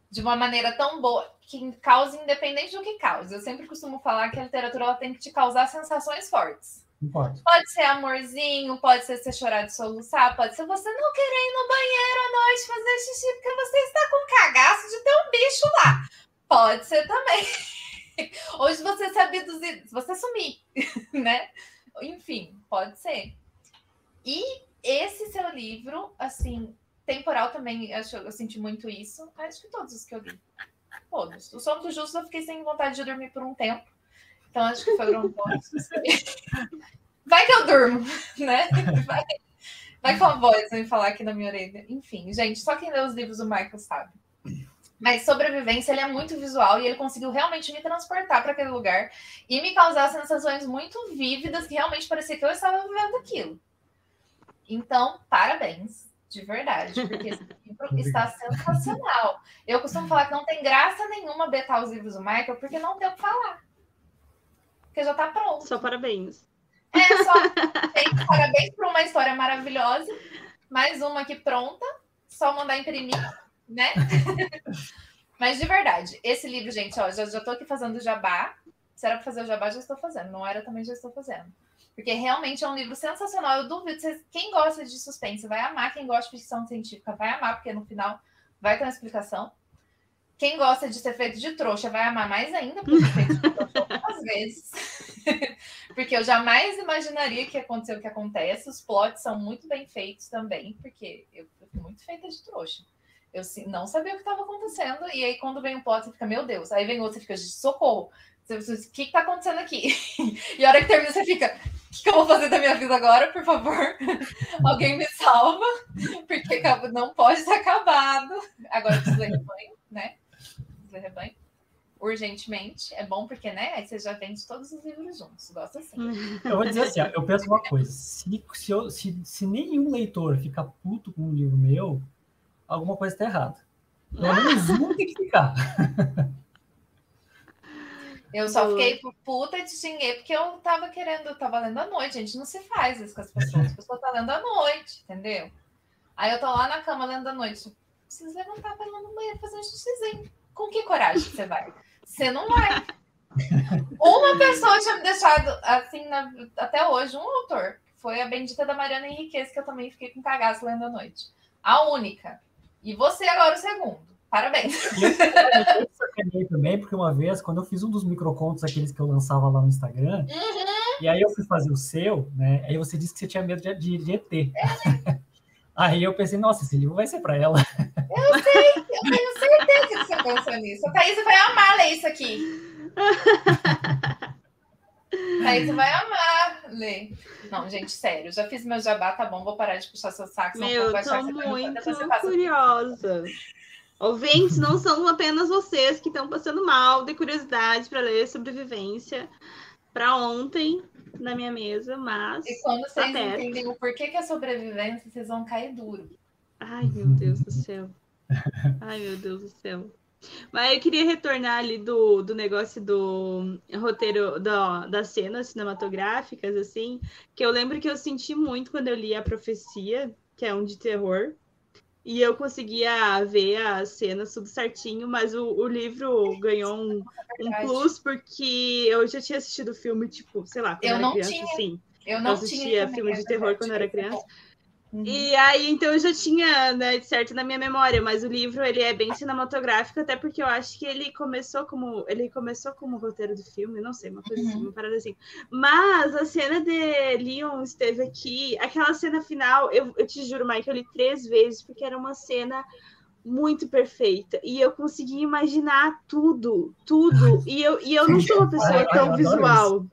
de uma maneira tão boa, que cause independente do que cause. Eu sempre costumo falar que a literatura ela tem que te causar sensações fortes. Pode. ser amorzinho, pode ser você chorar de soluçar, pode ser você não querer ir no banheiro à noite fazer xixi porque você está com cagaço de ter um bicho lá. Pode ser também. Hoje você se abduzir, você sumir, né? Enfim, pode ser. E esse seu livro, assim, temporal também, acho, eu senti muito isso. Acho que todos os que eu li. Todos. O Sono do Justo eu fiquei sem vontade de dormir por um tempo. Então acho que foram bons. Vai que eu durmo, né? Vai, vai com a voz me falar aqui na minha orelha. Enfim, gente, só quem lê os livros do Michael sabe. Mas sobrevivência ele é muito visual e ele conseguiu realmente me transportar para aquele lugar e me causar sensações muito vívidas que realmente parecia que eu estava vivendo aquilo. Então, parabéns, de verdade, porque esse livro está sensacional. Eu costumo falar que não tem graça nenhuma betar os livros do Michael, porque não tem o que falar. Porque já está pronto. Só parabéns. É, só tem parabéns por uma história maravilhosa. Mais uma aqui pronta. Só mandar imprimir né? Mas de verdade, esse livro, gente, ó, já, já tô aqui fazendo jabá. Se era para fazer o jabá, já estou fazendo. Não era, também já estou fazendo. Porque realmente é um livro sensacional. Eu duvido, vocês, quem gosta de suspense vai amar, quem gosta de ficção científica vai amar, porque no final vai ter uma explicação. Quem gosta de ser feito de trouxa vai amar mais ainda, porque feito de trouxa algumas vezes. porque eu jamais imaginaria que aconteceu o que acontece. Os plots são muito bem feitos também, porque eu, fui muito feita de trouxa. Eu não sabia o que estava acontecendo. E aí, quando vem um plot, você fica, meu Deus. Aí vem outro, você fica, socorro. O que está acontecendo aqui? e a hora que termina, você fica, o que, que, eu vou fazer da minha vida agora, por favor? Alguém me salva, porque não pode estar acabado. Agora ler rebanho, né? Preciso ler rebanho. Urgentemente. É bom porque, né? Aí você já vende todos os livros juntos. Gosto assim. Eu vou dizer assim, eu penso uma coisa. Se, se, eu, se, se nenhum leitor ficar puto com um livro meu, alguma coisa está errada. Pelo menos um tem que ficar. Eu só fiquei puta e te xinguei porque eu tava querendo, eu tava lendo à noite. A gente não se faz isso com as pessoas. As pessoas estão tá lendo à noite, entendeu? Aí eu tô lá na cama lendo à noite. Preciso levantar pra ir lá no banheiro fazer um xixizinho. Com que coragem você vai? Você não vai. Uma pessoa tinha me deixado assim na, até hoje, um autor. Foi a bendita da Mariana Henriquez, que eu também fiquei com cagaço lendo à noite. A única. E você agora o segundo. Parabéns. Eu também, porque uma vez, quando eu fiz um dos microcontos, aqueles que eu lançava lá no Instagram, uhum. e aí eu fui fazer o seu, né? Aí você disse que você tinha medo de, de, de ET. É. Aí eu pensei, nossa, esse livro vai ser para ela. Eu sei, eu tenho você pensou nisso. A Thaís vai amar ler isso aqui. Você vai amar ler. Não, gente, sério, já fiz meu jabá, tá bom, vou parar de puxar seu saco. Meu, eu tô muito curiosa. Ouvintes, não são apenas vocês que estão passando mal de curiosidade para ler sobrevivência para ontem na minha mesa, mas. E quando vocês tá entendem o porquê que é sobrevivência, vocês vão cair duro. Ai, meu Deus do céu. Ai, meu Deus do céu. Mas eu queria retornar ali do, do negócio do roteiro da, das cenas cinematográficas, assim, que eu lembro que eu senti muito quando eu li A Profecia, que é um de terror, e eu conseguia ver as cenas tudo certinho, mas o, o livro ganhou um, um, plus porque eu já tinha assistido o filme, tipo, sei lá, quando eu, era criança, tinha. assim. Eu não eu assistia filme de terror quando eu era criança. Uhum. E aí, então eu já tinha, né, certo na minha memória, mas o livro ele é bem cinematográfico, até porque eu acho que ele começou como ele começou como roteiro do filme, não sei, uma coisa assim, uhum. assim, uma parada assim. Mas a cena de Leon esteve aqui, aquela cena final, eu, eu te juro, Mike, eu li três vezes, porque era uma cena muito perfeita. E eu consegui imaginar tudo, tudo. E eu, e eu não sou uma pessoa tão visual.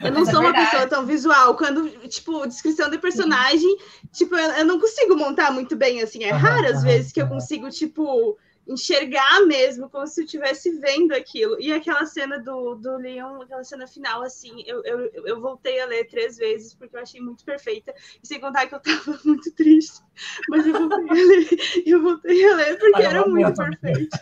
Eu não sou uma pessoa tão visual. Quando, tipo, descrição de personagem, tipo, eu, eu não consigo montar muito bem, assim. É raras vezes que eu consigo, tipo, enxergar mesmo, como se eu estivesse vendo aquilo. E aquela cena do, do Leon, aquela cena final, assim, eu, eu, eu voltei a ler três vezes, porque eu achei muito perfeita. E sem contar que eu tava muito triste. Mas eu voltei a ler, eu voltei a ler porque era muito perfeito.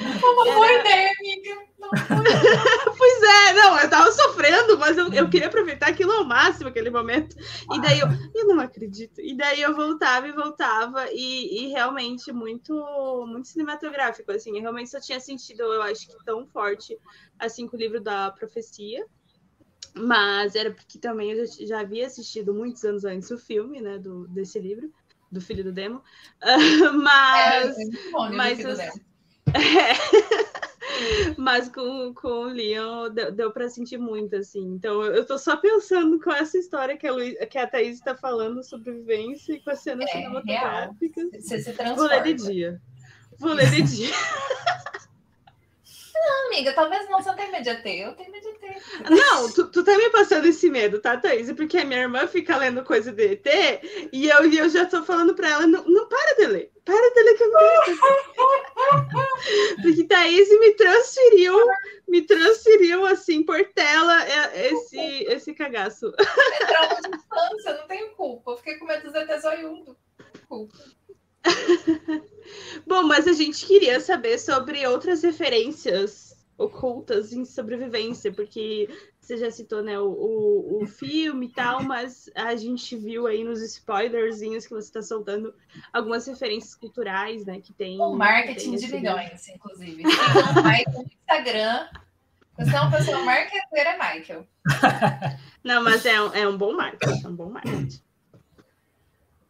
Uma boa ideia, amiga. pois é, não, eu tava sofrendo, mas eu, eu queria aproveitar aquilo ao máximo, aquele momento. E daí eu, eu não acredito. E daí eu voltava e voltava, e, e realmente muito, muito cinematográfico, assim. Eu realmente só tinha sentido, eu acho que tão forte, assim, com o livro da profecia. Mas era porque também eu já, já havia assistido muitos anos antes o filme, né, do, desse livro, do Filho do Demo. Uh, mas. É, é bom, mas, é. Mas com, com o Leon deu, deu para sentir muito, assim. Então eu, tô só pensando com essa história que a, Luiz, que a Thaís está falando, sobrevivência e com as cenas é, cinematográficas. Você se transforma. Vou ler de dia. Vou ler de dia. Não, amiga, talvez não, você não tem medo de ter. Eu tenho medo de ter. Não, tu, tu tá me passando esse medo, tá, Thaís? Porque a minha irmã fica lendo coisa de ET e eu, e eu já tô falando pra ela, não, não para de ler. Para de ler que eu não Porque Thaís me transferiu, me transferiu assim por tela é, esse, esse cagaço. É trauma de infância, não tenho culpa. Eu fiquei com medo dos ETs zoiudo. Culpa. Bom, mas a gente queria saber sobre outras referências ocultas em sobrevivência, porque você já citou né, o, o, o, filme e tal, mas a gente viu aí nos spoilerzinhos que você está soltando algumas referências culturais, né? Que tem. O marketing tem de milhões, inclusive. Tem Michael no Instagram. Você é uma pessoa marketeira, Michael. Não, mas é um, é um bom marketing, é um bom marketing.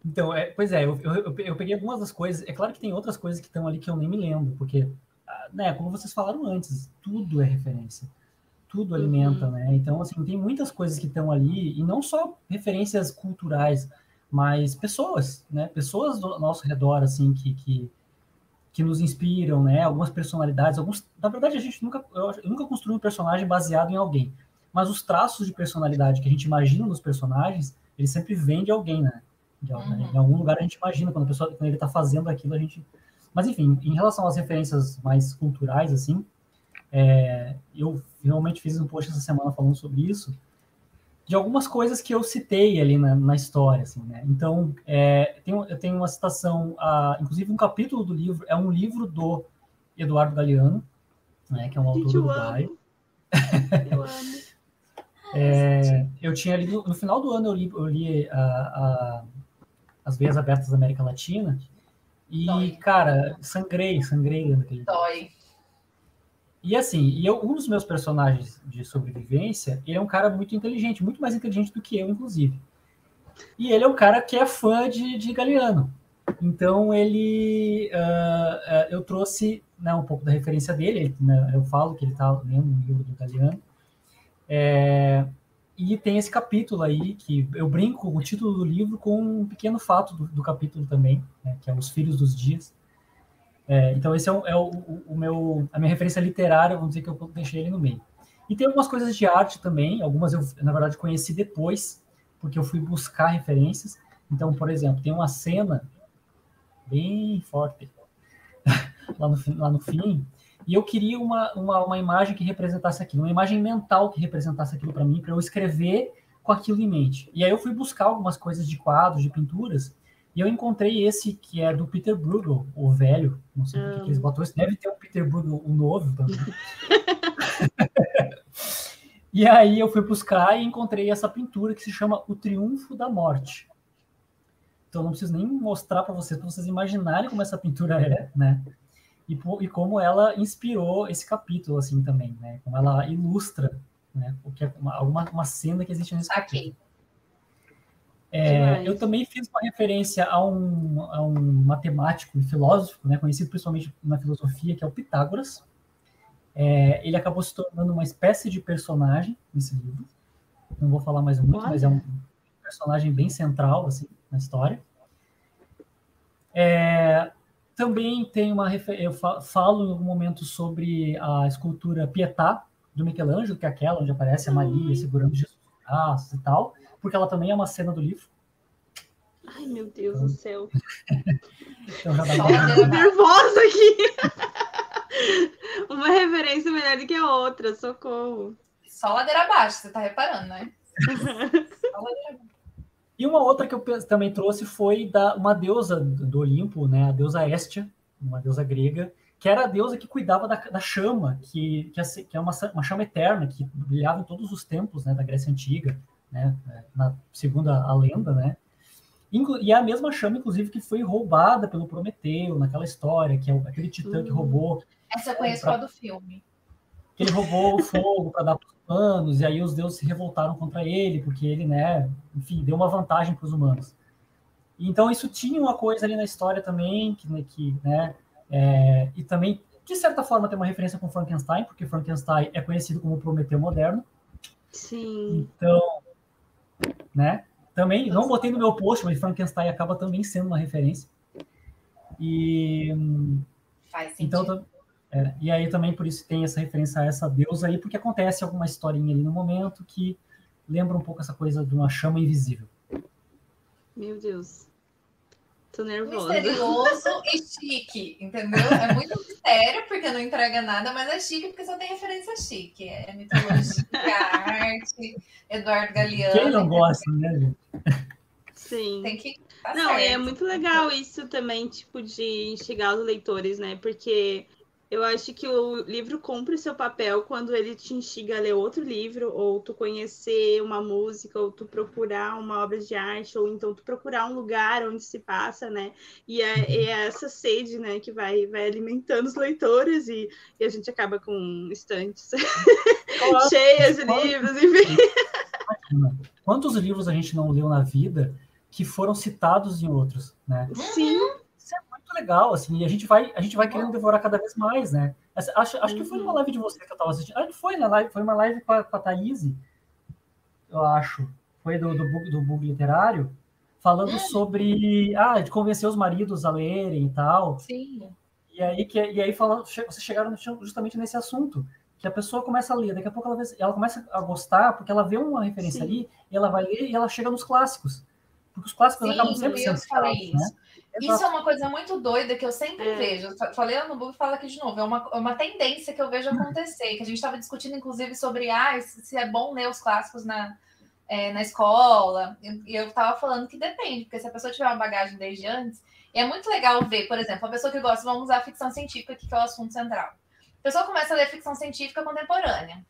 Então, é, pois é, eu, eu, eu, peguei algumas das coisas. É claro que tem outras coisas que estão ali que eu nem me lembro, porque, ah, né, como vocês falaram antes, tudo é referência. Tudo alimenta, uhum. né? Então, assim, tem muitas coisas que estão ali, e não só referências culturais, mas pessoas, né? Pessoas do nosso redor, assim, que, que, que nos inspiram, né? Algumas personalidades, alguns... Na verdade, a gente nunca... Eu, eu nunca construí um personagem baseado em alguém. Mas os traços de personalidade que a gente imagina nos personagens, eles sempre vêm de alguém, né? Uhum. Em algum lugar a gente imagina quando a pessoa, quando ele está fazendo aquilo, a gente. Mas enfim, em relação às referências mais culturais, assim, é, eu realmente fiz um post essa semana falando sobre isso, de algumas coisas que eu citei ali na, na história, assim, né? Então, é, tem, eu tenho uma citação, a, inclusive um capítulo do livro, é um livro do Eduardo Galeano, né, que é um autor uruguaio. Eu amo. É, eu tinha lido, no final do ano eu li, eu li a, a, as veias abertas da América Latina. E, Dói. cara, sangrei, sangrei lendo aquele Dói. E assim, e eu, um dos meus personagens de sobrevivência, ele é um cara muito inteligente, muito mais inteligente do que eu, inclusive. E ele é um cara que é fã de, de Galeano. Então ele, uh, uh, eu trouxe né, um pouco da referência dele. Ele, né, eu falo que ele está lendo um livro do Galeano. É, e tem esse capítulo aí, que eu brinco o título do livro com um pequeno fato do, do capítulo também, né, que é Os Filhos dos Dias. É, então, esse é, o, é o, o, meu, a minha referência literária, vamos dizer que eu deixei ele no meio. E tem algumas coisas de arte também, algumas eu, na verdade, conheci depois, porque eu fui buscar referências. Então, por exemplo, tem uma cena bem forte lá no, lá no fim, e eu queria uma, uma, uma imagem que representasse aquilo, uma imagem mental que representasse aquilo para mim, para eu escrever com aquilo em mente. E aí eu fui buscar algumas coisas de quadros, de pinturas, e eu encontrei esse que é do Peter Bruegel, o velho, não sei por que eles ah. botou deve ter um Peter Bruegel, o novo também. e aí eu fui buscar e encontrei essa pintura que se chama O Triunfo da Morte. Então não preciso nem mostrar para vocês, para vocês imaginarem como essa pintura é, né? E, e como ela inspirou esse capítulo, assim, também, né? Como ela ilustra, né? O que é uma, alguma uma cena que existe nesse capítulo. É, eu também fiz uma referência a um, a um matemático e filósofo, né, conhecido principalmente na filosofia, que é o Pitágoras. É, ele acabou se tornando uma espécie de personagem nesse livro. Não vou falar mais muito, Olha. mas é um personagem bem central assim, na história. É, também tem uma eu falo em algum momento sobre a escultura Pietà do Michelangelo, que é aquela onde aparece a Maria uhum. segurando Jesus nos braços e tal porque ela também é uma cena do livro. Ai, meu Deus do céu. então, já dá uma... nervosa aqui. uma referência melhor do que a outra, socorro. Só ladeira abaixo, você tá reparando, né? Só ladeira E uma outra que eu também trouxe foi da uma deusa do Olimpo, né? A deusa Estia, uma deusa grega, que era a deusa que cuidava da, da chama, que, que, é, que é uma, uma chama eterna, que brilhava em todos os templos né, da Grécia Antiga né? Na, segundo a lenda, né? E é a mesma chama, inclusive, que foi roubada pelo Prometeu naquela história, que é aquele titã que hum. roubou. Essa eu conheço pra, do filme. Que ele roubou o fogo para dar para os humanos, e aí os deuses se revoltaram contra ele, porque ele, né, enfim, deu uma vantagem para os humanos. Então, isso tinha uma coisa ali na história também, que, né, que né, é, e também, de certa forma, tem uma referência com Frankenstein, porque Frankenstein é conhecido como Prometeu moderno. Sim. Então, né? Também, não botei no meu post, mas Frankenstein acaba também sendo uma referência. E. Faz então, sentido. Então, é, e aí também por isso tem essa referência a essa deusa aí, porque acontece alguma historinha ali no momento que lembra um pouco essa coisa de uma chama invisível. Meu Deus. Tô nervosa. Misterioso e chique, entendeu? É muito mistério, porque não entrega nada, mas é chique porque só tem referência chique. É mitologia, arte, Eduardo Galeano. Quem não gosta, né, gente? Sim. Tem que. Tá não, certo. é muito legal isso também, tipo, de instigar os leitores, né? Porque eu acho que o livro cumpre seu papel quando ele te instiga a ler outro livro, ou tu conhecer uma música, ou tu procurar uma obra de arte, ou então tu procurar um lugar onde se passa, né? E é, é essa sede, né, que vai, vai alimentando os leitores e, e a gente acaba com estantes cheias de livros, enfim. Quantos livros a gente não leu na vida que foram citados em outros, né? Sim legal, assim, e a gente vai, a gente vai querendo devorar cada vez mais, né? Acho, acho que foi numa uhum. live de você que eu tava assistindo. Que foi na live, foi uma live com a, com a Thaís, eu acho. Foi do, do, bug, do bug literário, falando é. sobre ah, de convencer os maridos a lerem e tal. Sim. E aí, que, e aí falando, vocês chegaram justamente nesse assunto. Que a pessoa começa a ler, daqui a pouco ela, vê, ela começa a gostar, porque ela vê uma referência Sim. ali, ela vai ler e ela chega nos clássicos. Porque os clássicos Sim, acabam sempre sendo citados, né? Isso é uma coisa muito doida que eu sempre é. vejo. Falei no Book e falo aqui de novo. É uma, é uma tendência que eu vejo acontecer, que a gente estava discutindo, inclusive, sobre ah, se é bom ler os clássicos na, é, na escola. E eu estava falando que depende, porque se a pessoa tiver uma bagagem desde antes, é muito legal ver, por exemplo, a pessoa que gosta, vamos usar a ficção científica, que é o assunto central. A pessoa começa a ler ficção científica contemporânea.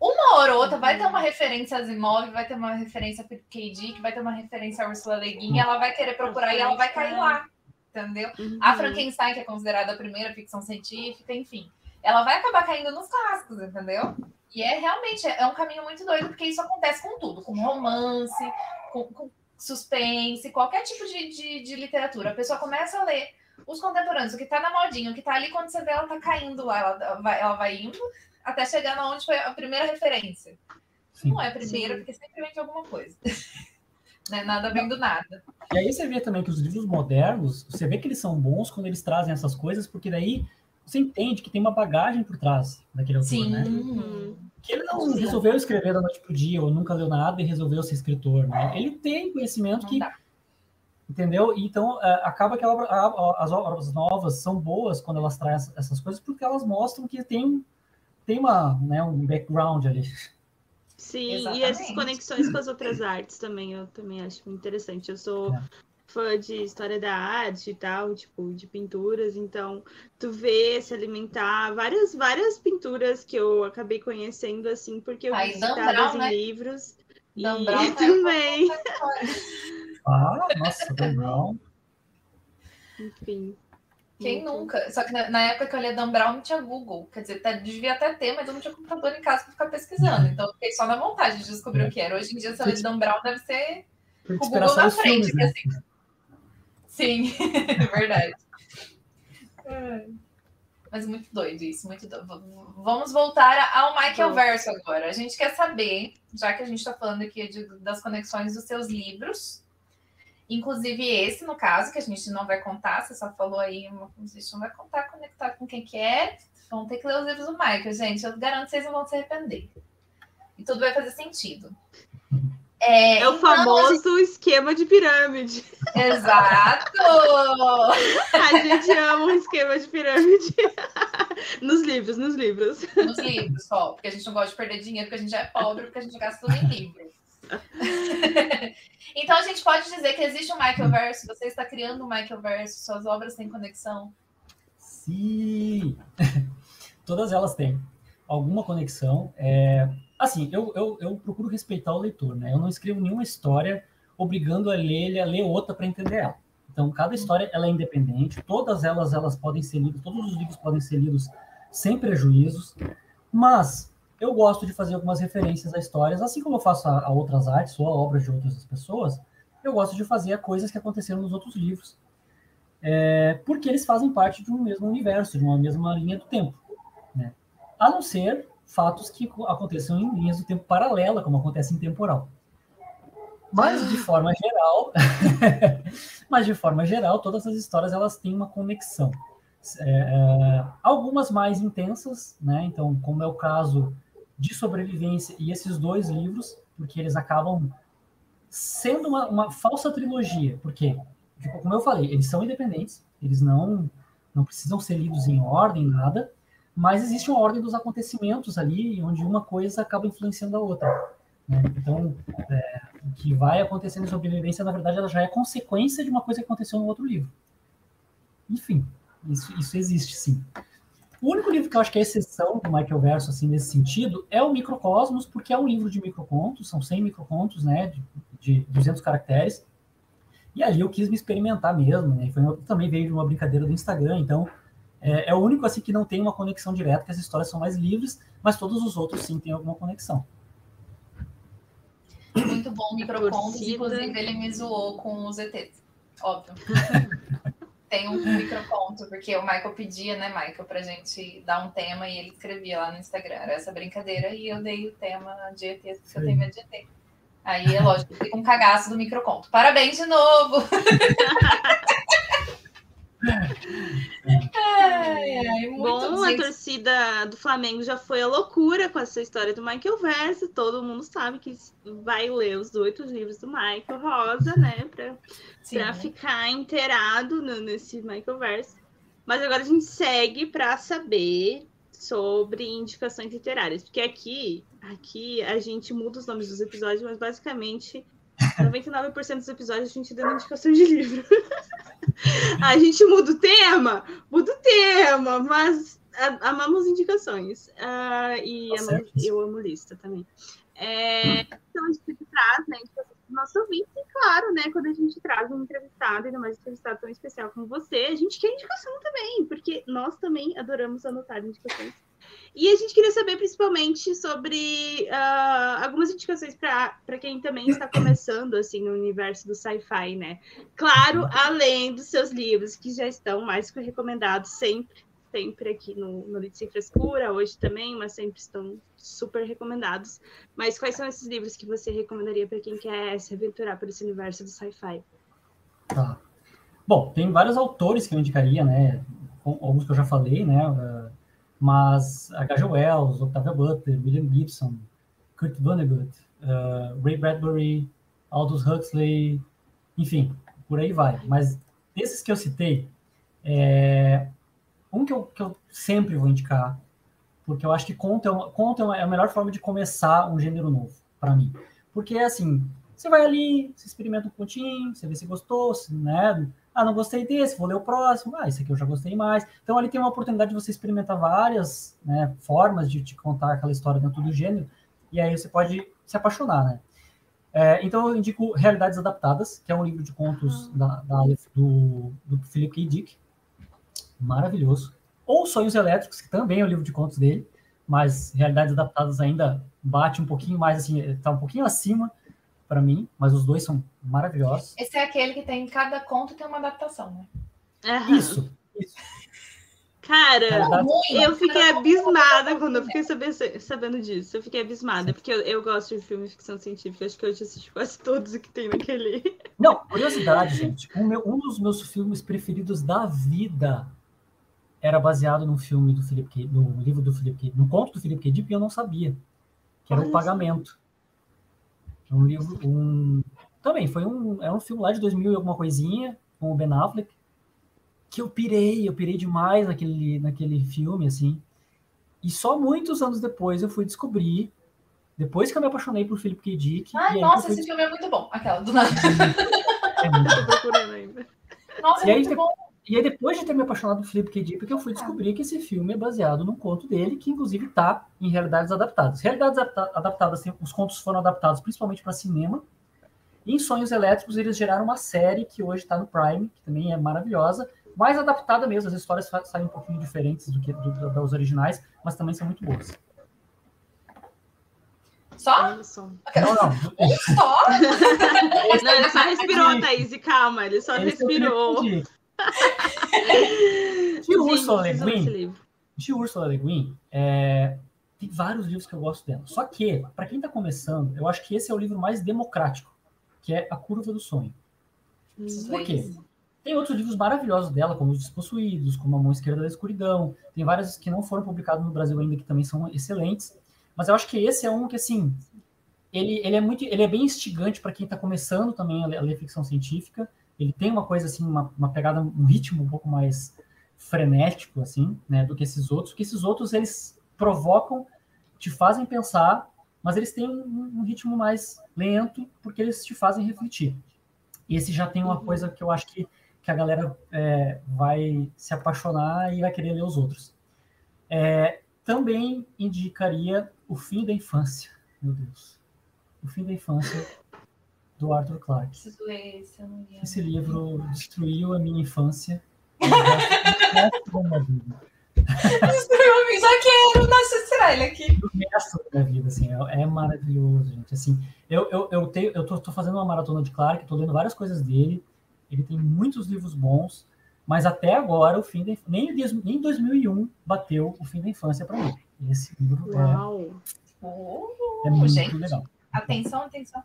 Uma hora ou outra vai ter uma referência a Asimov, vai ter uma referência a K. Dick, vai ter uma referência a Ursula Le Guin, ela vai querer procurar e ela vai cair lá, entendeu? Uhum. A Frankenstein, que é considerada a primeira ficção científica, enfim. Ela vai acabar caindo nos clássicos, entendeu? E é realmente, é um caminho muito doido, porque isso acontece com tudo, com romance, com, com suspense, qualquer tipo de, de, de, literatura. A pessoa começa a ler os contemporâneos, o que está na modinha, o que está ali, quando você vê ela tá caindo lá, ela ela vai indo, até chegar na onde foi a primeira referência. Sim. Não é a primeira, Sim. porque sempre vem de alguma coisa. né? Nada vem do nada. E aí você vê também que os livros modernos, você vê que eles são bons quando eles trazem essas coisas, porque daí você entende que tem uma bagagem por trás daquele autor, Sim. né? Uhum. Que ele não Sim. resolveu escrever da noite pro dia, ou nunca leu nada e resolveu ser escritor, né? Ele tem conhecimento que entendeu? Então, é, acaba que a obra, a, as obras novas são boas quando elas trazem essas coisas, porque elas mostram que tem tem uma, né, um background ali. Sim, Exatamente. e essas conexões com as outras artes também, eu também acho interessante. Eu sou é. fã de história da arte e tal, tipo, de pinturas, então tu vê se alimentar várias, várias pinturas que eu acabei conhecendo, assim, porque eu vi citadas em né? livros. Dan e Brown também. ah, nossa, Dan Brown. Enfim. Quem nunca? Só que na, na, época que eu lia Dan Brown não tinha Google. Quer dizer, tá, devia até ter, mas eu não tinha computador em casa para ficar pesquisando. Então eu fiquei só na vontade de descobrir o que era. Hoje em dia, se eu ler Dan Brown, deve ser O Google na dos filmes, frente, né? assim. Sim, verdade. É. Mas muito doido isso, muito doido. Vamos voltar ao Michael. Verso agora. A gente quer saber, já que a gente está falando aqui de- das conexões dos seus livros, inclusive esse, no caso, que a gente não vai contar, você só falou aí, uma- a gente não vai contar, conectar com quem que é, vão ter que ler os livros do Michael, gente. Eu garanto que vocês não vão se arrepender. E tudo vai fazer sentido. É, É o então, famoso esquema de pirâmide. gente- Exato! A gente ama um esquema de pirâmide. Nos livros, nos livros. nos livros só, porque a gente não gosta de perder dinheiro, porque a gente é pobre, porque a gente gasta tudo em livros. então a gente pode dizer que existe um Michael Verso, você está criando um Michael Verso, suas obras têm conexão. Sim! Todas elas têm alguma conexão. É, Assim, eu, eu, eu procuro respeitar o leitor, né? Eu não escrevo nenhuma história obrigando a ler ele a ler outra para entender ela. Então, cada história ela é independente, todas elas elas podem ser lidas, todos os livros podem ser lidos sem prejuízos, mas eu gosto de fazer algumas referências a histórias, assim como eu faço a, a outras artes ou a obras de outras pessoas, eu gosto de fazer a coisas que aconteceram nos outros livros é, porque eles fazem parte de um mesmo universo, de uma mesma linha do tempo. Né? A não ser fatos que aconteçam em linhas do tempo paralela, como acontece em temporal. Mas de forma geral, mas de forma geral, todas as histórias elas têm uma conexão. É, é, algumas mais intensas, né? Então, como é o caso de sobrevivência e esses dois livros, porque eles acabam sendo uma, uma falsa trilogia, porque Tipo, como eu falei, eles são independentes, eles não, não precisam ser lidos em ordem, nada, mas existe uma ordem dos acontecimentos ali, onde uma coisa acaba influenciando a outra. Né? Então, é, o que vai acontecendo em sobrevivência, na verdade, ela já é consequência de uma coisa que aconteceu no outro livro. Enfim, isso, isso existe sim. O único livro que eu acho que é exceção do Michael Verso, assim, nesse sentido, é o Microcosmos, porque é um livro de microcontos, são 100 microcontos, né, de, de 200 caracteres, e ali eu quis me experimentar mesmo, né? Foi, também veio de uma brincadeira do Instagram, então é, é, o único assim que não tem uma conexão direta, que as histórias são mais livres, mas todos os outros sim têm alguma conexão. Muito bom, microcontos, Torcida. inclusive ele me zoou com os ETs, óbvio. Tem um microconto, porque o Michael pedia, né, Michael, pra gente dar um tema e ele escrevia lá no Instagram. Era essa brincadeira e eu dei o tema de ET, porque eu tenho medo de ET. Aí é lógico, fica um cagaço do microconto. Parabéns de novo! muito Bom, a torcida do Flamengo já foi a loucura com essa história do Michael Verso. Todo mundo sabe que vai ler os oito livros do Michael Rosa, né? Pra, sim, pra ficar inteirado nesse Michael Verso. Mas agora a gente segue para saber sobre indicações literárias, porque aqui, aqui a gente muda os nomes dos episódios, mas basicamente 99% dos episódios a gente dando indicação de livro. a gente muda o tema, muda o tema, mas amamos indicações. Ah, e Tá certo. eu amo lista também. É, então a gente traz, né, indicações do nosso ouvinte, e claro, né, quando a gente traz um entrevistado, ainda mais um entrevistado tão especial como você, a gente quer indicação também, porque nós também adoramos anotar indicações. E a gente queria saber principalmente sobre ah, algumas indicações para quem também está começando assim no universo do sci-fi, né? Claro, além dos seus livros que já estão mais que recomendados sempre, sempre aqui no, no Lit Sem Frescura, hoje também, mas sempre estão super recomendados. Mas quais são esses livros que você recomendaria para quem quer se aventurar por esse universo do sci-fi? Tá. Bom, tem vários autores que eu indicaria, né? Alguns que eu já falei, né? uh, Mas H.G. Wells, Octavia Butler, William Gibson, Kurt Vonnegut, uh, Ray Bradbury, Aldous Huxley, enfim, por aí vai. Mas desses que eu citei, é, um que eu, que eu sempre vou indicar, porque eu acho que conto é, uma, conto é, é a melhor forma de começar um gênero novo, para mim. Porque, assim, você vai ali, você experimenta um pontinho, você vê se gostou, se, né? Ah, não gostei desse, vou ler o próximo. Ah, esse aqui eu já gostei mais. Então, ali tem uma oportunidade de você experimentar várias né, formas de te contar aquela história dentro do gênero, e aí você pode se apaixonar, né? É, então, eu indico Realidades Adaptadas, que é um livro de contos da, da Aleph, do, do Philip K. Dick. Maravilhoso. Ou Sonhos Elétricos, que também é um livro de contos dele, mas Realidades Adaptadas ainda bate um pouquinho mais, assim, está um pouquinho acima, para mim, mas os dois são maravilhosos. Esse é aquele que tem cada conto tem uma adaptação, né? Aham. Isso, isso. Cara, eu fiquei uma abismada quando eu né? fiquei sabe- sabendo disso. Eu fiquei abismada, porque eu, eu gosto de filme de ficção científica. Acho que eu já assisti quase todos que tem naquele. Não, curiosidade, gente. O meu- um dos meus filmes preferidos da vida era baseado num filme do Philip K. no livro do K. no conto do Philip K. Dick, e eu não sabia. Que era Olha o. Pagamento. Um livro, um também foi um é um filme lá de 2000 e alguma coisinha com o Ben Affleck que eu pirei, eu pirei demais naquele naquele filme assim. E só muitos anos depois eu fui descobrir depois que eu me apaixonei por Philip K. Dick, Ai, nossa, fui esse filme é muito bom. Aquela, do nada. é muito Tô procurando ainda. Nossa, E é aí, muito bom. E aí, depois de ter me apaixonado por Philip K. Dick, eu fui descobrir que esse filme é baseado num conto dele, que inclusive está em realidades adaptadas. Realidades adapta- adaptadas, tem- os contos foram adaptados principalmente para cinema. E em Sonhos Elétricos, eles geraram uma série que hoje está no Prime, que também é maravilhosa, mais adaptada mesmo. As histórias saem um pouquinho diferentes do que do- das originais, mas também são muito boas. Só? Não, não. Só? Não, ele só respirou, Thaís, calma, ele só é o respirou. De Ursula Le Guin, de Ursula Le Guin, é, tem vários livros que eu gosto dela. Só que, para quem está começando, eu acho que esse é o livro mais democrático, que é A Curva do Sonho. Por quê? Tem outros livros maravilhosos dela, como Os Despossuídos, como A Mão Esquerda da Escuridão. Tem vários que não foram publicados no Brasil ainda, que também são excelentes. Mas eu acho que esse é um que, assim, ele, ele é muito, ele é bem instigante para quem está começando também a ler, a ler ficção científica. Ele tem uma coisa assim, uma, uma pegada, um ritmo um pouco mais frenético, assim, né, do que esses outros. Porque esses outros eles provocam, te fazem pensar, mas eles têm um, um ritmo mais lento, porque eles te fazem refletir. E esse já tem uma Uhum. coisa que eu acho que, que a galera é, vai se apaixonar e vai querer ler os outros. É, também indicaria O Fim da Infância. Meu Deus. O Fim da Infância, do Arthur Clarke. Esse, eu não li. Esse livro destruiu a minha infância. o resto da minha vida. Eu já quero. Nossa, será ele aqui? O resto da minha vida, assim, é, é maravilhoso, gente. Assim, eu, eu, eu, tenho, eu tô, tô fazendo uma maratona de Clarke, tô lendo várias coisas dele. Ele tem muitos livros bons, mas até agora o fim da, nem, em des- nem em 2001 bateu o fim da infância para mim. Esse livro é, Uau. Oh, é muito gente, legal. atenção, atenção.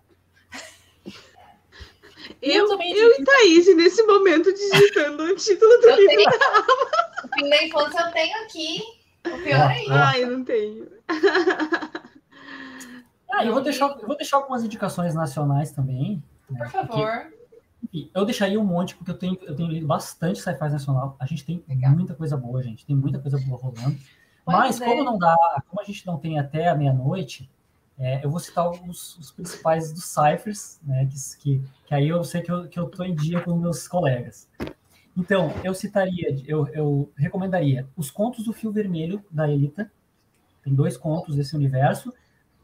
Eu, também eu e Thaís, nesse momento, digitando o título do Eu livro. tenho. O fim da infância eu tenho aqui. O pior é isso. Ai, eu não tenho. Ah, eu vou deixar, eu vou deixar algumas indicações nacionais também. né, Por porque- favor. Enfim, eu deixaria um monte, porque eu tenho, eu tenho lido bastante sci-fi nacional. A gente tem Legal. muita coisa boa, gente. Tem muita coisa boa rolando. Pois Mas, é. como não dá, como a gente não tem até a meia-noite, é, eu vou citar os, os principais dos ciphers, né? Que, que, que aí eu sei que eu, que eu tô em dia com meus colegas. Então, eu citaria, eu, eu recomendaria os contos do Fio Vermelho, da Elita. Tem dois contos desse universo.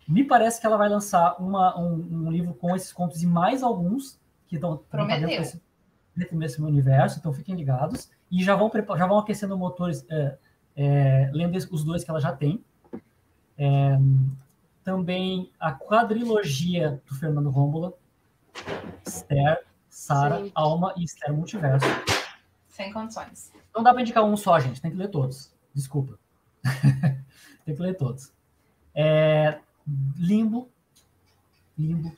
Me parece que ela vai lançar uma, um, um livro com esses contos e mais alguns que estão Prometeu. dentro desse, universo, então fiquem ligados. E já vão, já vão aquecendo motores, é, é, lendo os dois que ela já tem. É, também a quadrilogia do Fernando Rômbola, Esther, Sara. Alma e Esther Multiverso. Sem condições. Não dá para indicar um só, gente. Tem que ler todos. Desculpa. tem que ler todos. É, Limbo. Limbo.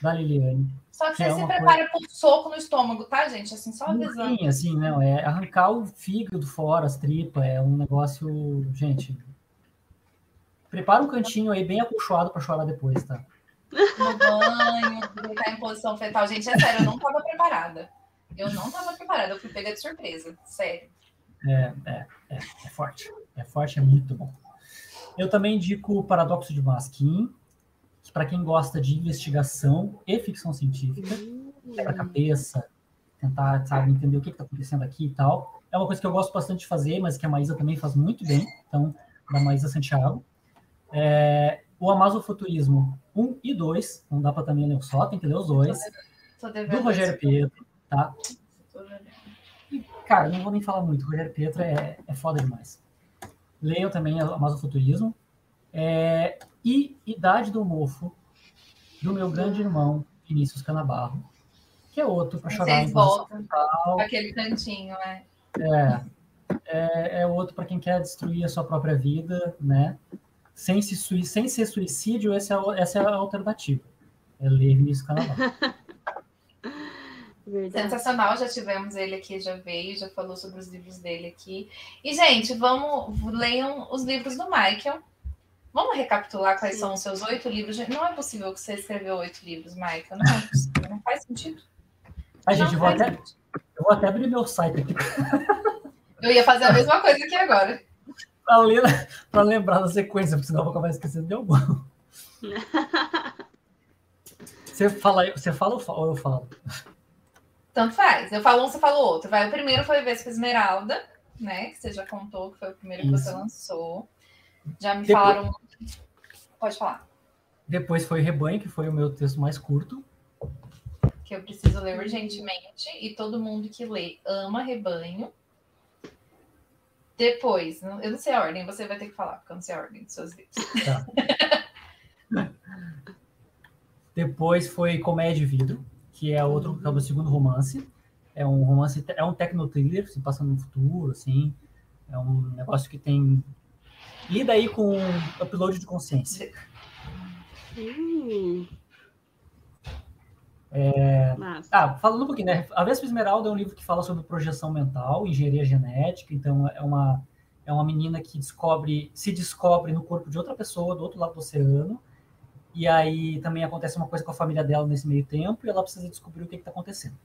Da Liliane. Só que Que é você se uma prepara pro soco no estômago, tá, gente? Assim, só avisando. Sim, assim, não. É arrancar o fígado fora, as tripas. É um negócio. Gente. Prepara um cantinho aí bem acolchoado para chorar depois, tá? No banho, deitar em posição fetal. Gente, é sério, eu não tava preparada. Eu não tava preparada, eu fui pega de surpresa. Sério. É, é, é, é forte. É forte, é muito bom. Eu também indico o Paradoxo de Maskin, que para quem gosta de investigação e ficção científica, quebra-cabeça, tentar, sabe, entender o que está acontecendo aqui e tal. É uma coisa que eu gosto bastante de fazer, mas que a Maísa também faz muito bem, então, da Maísa Santiago. É, o Amazofuturismo 1 e 2, não dá para também ler só, tem que ler os dois, do Rogério. Pietro, tá? E, cara, não vou nem falar muito. O Rogério Pietro é, é foda demais. Leiam também a Masofuturismo. É, e Idade do Mofo, do meu grande irmão, Vinícius Canabarro, que é outro para chorar em total. aquele cantinho, é. É, é, é outro para quem quer destruir a sua própria vida, né? Sem, se sem ser suicídio, essa é, a- essa é a alternativa. É ler Canabarro. Verdade. Sensacional, já tivemos ele aqui, já veio, já falou sobre os livros dele aqui. E, gente, vamos, leiam os livros do Michael. Vamos recapitular quais Sim. são os seus oito livros. Não é possível que você escreveu oito livros, Michael. Não é possível, não faz sentido. A gente, vou até, eu vou até abrir meu site aqui Eu ia fazer a mesma coisa aqui agora. Para ler, para lembrar da sequência, porque senão eu vou acabar esquecendo de algum. Você fala, você fala ou eu falo? Tanto faz. Eu falo um, você fala o outro. Vai, o primeiro foi Vespa Esmeralda, né? Que você já contou, que foi o primeiro que você Isso. lançou. Já me Depois- falaram. Pode falar. Depois foi Rebanho, que foi o meu texto mais curto. que eu preciso ler urgentemente e todo mundo que lê ama rebanho. Depois, eu não sei a ordem, você vai ter que falar, porque eu não sei a ordem dos seus livros. Depois foi Comédia e Vidro, que é outro, que é o meu segundo romance. É um romance, é um techno-thriller, se passando no futuro, assim. É um negócio que tem... Lida aí com upload de consciência. Hum. Massa. Ah, falando um pouquinho, né? A Vespa Esmeralda é um livro que fala sobre projeção mental, engenharia genética. Então, é uma, é uma menina que descobre, se descobre no corpo de outra pessoa do outro lado do oceano. E aí também acontece uma coisa com a família dela nesse meio tempo e ela precisa descobrir o que está acontecendo.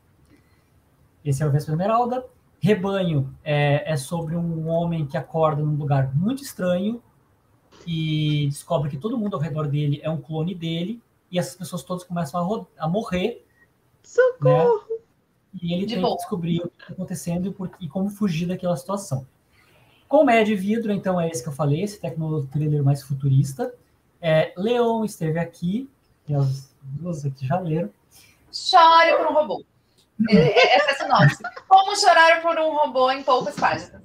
Esse é o Vespa Esmeralda. Rebanho é, é sobre um homem que acorda num lugar muito estranho e descobre que todo mundo ao redor dele é um clone dele e essas pessoas todas começam a, a morrer Socorro! né? E ele De tem boa. que descobrir o que está acontecendo e, por- e como fugir daquela situação. Comédia e vidro, então, é esse que eu falei, esse tecno-thriller mais futurista. É, Leon esteve aqui, e as duas aqui já leram. Chore por um robô. Essa é a sinopse. Como chorar por um robô em poucas páginas.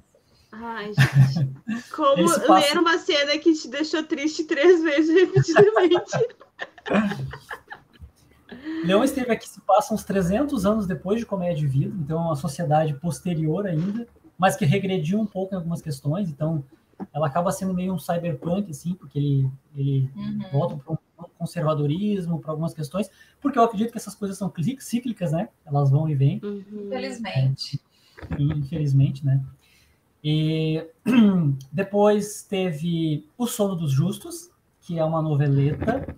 Ai, gente. Como Eles passam- ler uma cena que te deixou triste três vezes repetidamente. Leon esteve aqui, se passa uns 300 anos depois de Comédia e Vidro, então é uma sociedade posterior ainda, mas que regrediu um pouco em algumas questões, então ela acaba sendo meio um cyberpunk, assim, porque ele, ele Uhum. voltam para um conservadorismo, para algumas questões, porque eu acredito que essas coisas são cíclicas, né? Elas vão e vêm, Uhum. Infelizmente. infelizmente, né? E depois teve O Sono dos Justos, que é uma noveleta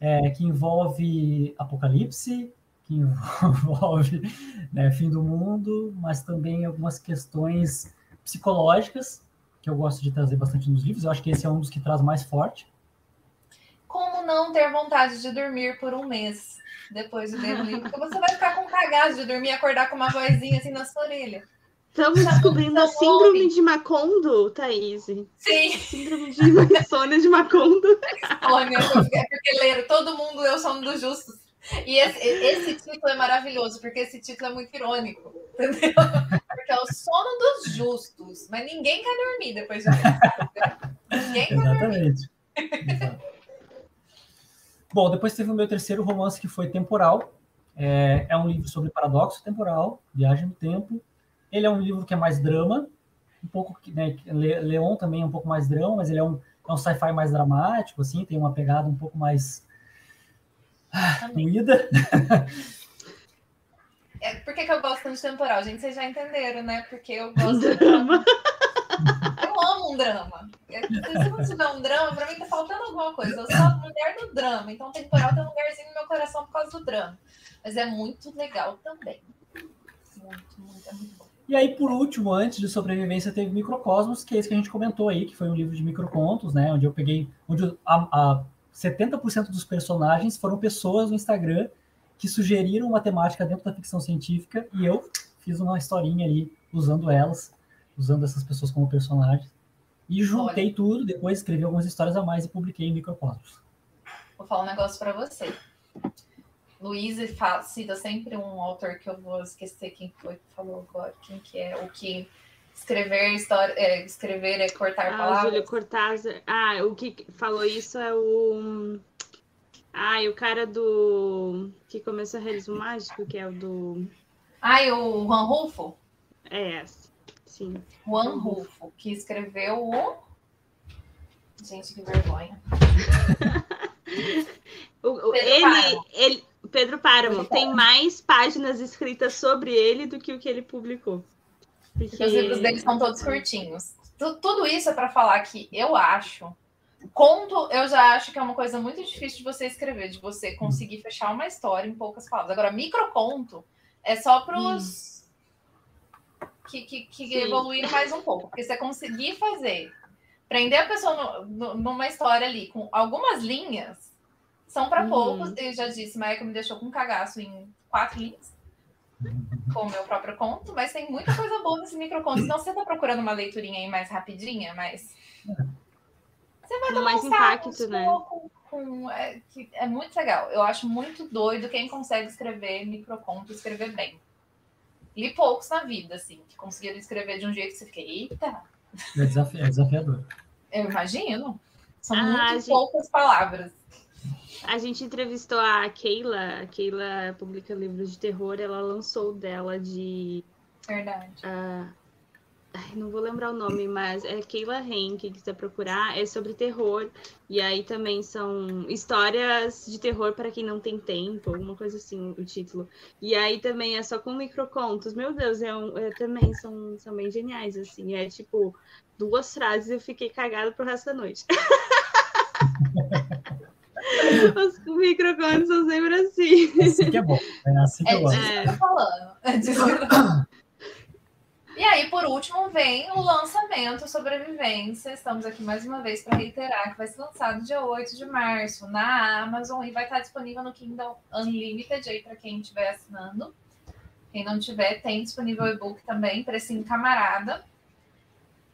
é, que envolve apocalipse, que envolve né, fim do mundo, mas também algumas questões psicológicas, que eu gosto de trazer bastante nos livros. Eu acho que esse é um dos que traz mais forte. Como não ter vontade de dormir por um mês depois de ler o livro? Porque você vai ficar com cagado de dormir e acordar com uma vozinha assim na sua orelha. Estamos descobrindo a síndrome homem. de Macondo, Thaís. Sim, Síndrome de insônia de Macondo. Olha, é porque leram, todo mundo leu o Sono dos Justos. E esse, esse título é maravilhoso, porque esse título é muito irônico, entendeu? Porque é o sono dos justos, mas ninguém quer dormir depois de ler. Ninguém quer Exatamente. Exato. Bom, depois teve o meu terceiro romance, que foi Temporal. É, é um livro sobre paradoxo temporal, viagem no tempo. Ele é um livro que é mais drama, um pouco, que, né, Le- Leon também é um pouco mais drama, mas ele é um, é um sci-fi mais dramático, assim, tem uma pegada um pouco mais ah, doída. É, por que, que eu gosto tanto de temporal? Gente, vocês já entenderam, né? Porque eu gosto de Drama. Eu amo um drama. É, Se não tiver um drama, pra mim tá faltando alguma coisa. Eu sou a mulher do drama, então temporal tem um lugarzinho no meu coração por causa do drama. Mas é muito legal também. Muito, muito, é muito bom. E aí, por último, antes de sobrevivência, teve Microcosmos, que é esse que a gente comentou aí, que foi um livro de microcontos, né? Onde eu peguei. Onde a, a 70% dos personagens foram pessoas no Instagram que sugeriram uma temática dentro da ficção científica e eu fiz uma historinha ali usando elas, usando essas pessoas como personagens. E juntei tudo, depois escrevi algumas histórias a mais e publiquei em Microcosmos. Vou falar um negócio pra você. Luiz fa- cita sempre um autor que eu vou esquecer quem foi que falou agora, quem que é, o que escrever história, é, escrever é cortar Ah, o palavras. Júlio Cortázar. Ah, o que falou isso é o. Ah, e o cara do. que começou realismo mágico, que é o do. Ai, o Juan Rulfo? É, sim. Juan Rulfo, que escreveu o. Gente, que vergonha. O- o- ele, ele, Pedro Páramo, tem mais páginas escritas sobre ele do que o que ele publicou. Porque, os livros dele são todos curtinhos. Tu- Tudo isso é para falar que eu acho. Conto, eu já acho que é uma coisa muito difícil de você escrever, de você conseguir fechar uma história em poucas palavras. Agora, microconto é só para os que, que, que evoluíram mais um pouco. Porque você conseguir fazer, prender a pessoa no- no- numa história ali com algumas linhas, são para Uhum. poucos. Eu já disse, Maia me deixou com cagaço em quatro linhas com o meu próprio conto, mas tem muita coisa boa nesse microconto. Então, você tá procurando uma leiturinha aí mais rapidinha, mais. Você vai tomar mais um impacto, né? com- é, que é muito legal. Eu acho muito doido quem consegue escrever microconto e escrever bem. Li poucos na vida, assim, que conseguiram escrever de um jeito que você fica, eita, É, desafi- é desafiador. eu imagino. São Ah, muito gente. poucas palavras. A gente entrevistou a Keila, a Keila publica livros de terror, ela lançou o dela de. Verdade. ai, não vou lembrar o nome, mas é Keila Ren, quem quiser procurar, é sobre terror. E aí também são histórias de terror para quem não tem tempo, alguma coisa assim, o título. E aí também é só com microcontos. Meu Deus, é um, é, também são, são bem geniais, assim. É tipo, duas frases e eu fiquei cagada pro resto da noite. Os microcontos são sempre assim. Assim que é bom. É assim que É eu gosto. tô falando. É disso. E aí, por último, vem o lançamento Sobrevivência. Estamos aqui mais uma vez para reiterar que vai ser lançado dia 8 de março na Amazon e vai estar disponível no Kindle Unlimited aí para quem estiver assinando. Quem não tiver, tem disponível o e-book também, precinho camarada.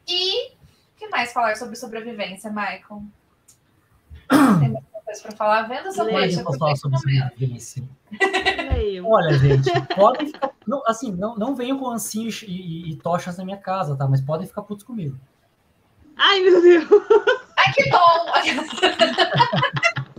E o que mais falar sobre sobrevivência, Michael? Tem coisa para falar? Venda deixa eu posso falar sobre sobrevivência. Leio. Olha, gente, podem ficar. Não, assim, não, não venham com ancinhos e, e- e tochas na minha casa, tá? Mas podem ficar putos comigo. Ai, meu Deus. Ai, que bom!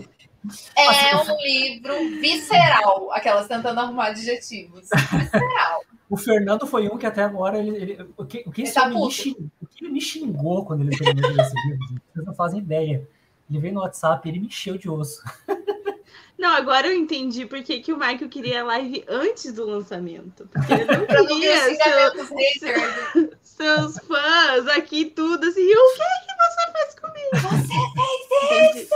É um livro visceral, aquelas tentando arrumar adjetivos. Visceral. O Fernando foi um que até agora ele. ele- o que, o que Ele tá me xingou, o que ele me xingou quando ele terminou esse livro, vocês não fazem ideia. Ele veio no WhatsApp e ele me encheu de osso. Não, agora eu entendi por que, que o Michael queria live antes do lançamento. Porque ele não queria xingamentos seu- haters. seus fãs aqui, tudo assim. E o que que você fez comigo? Você fez isso!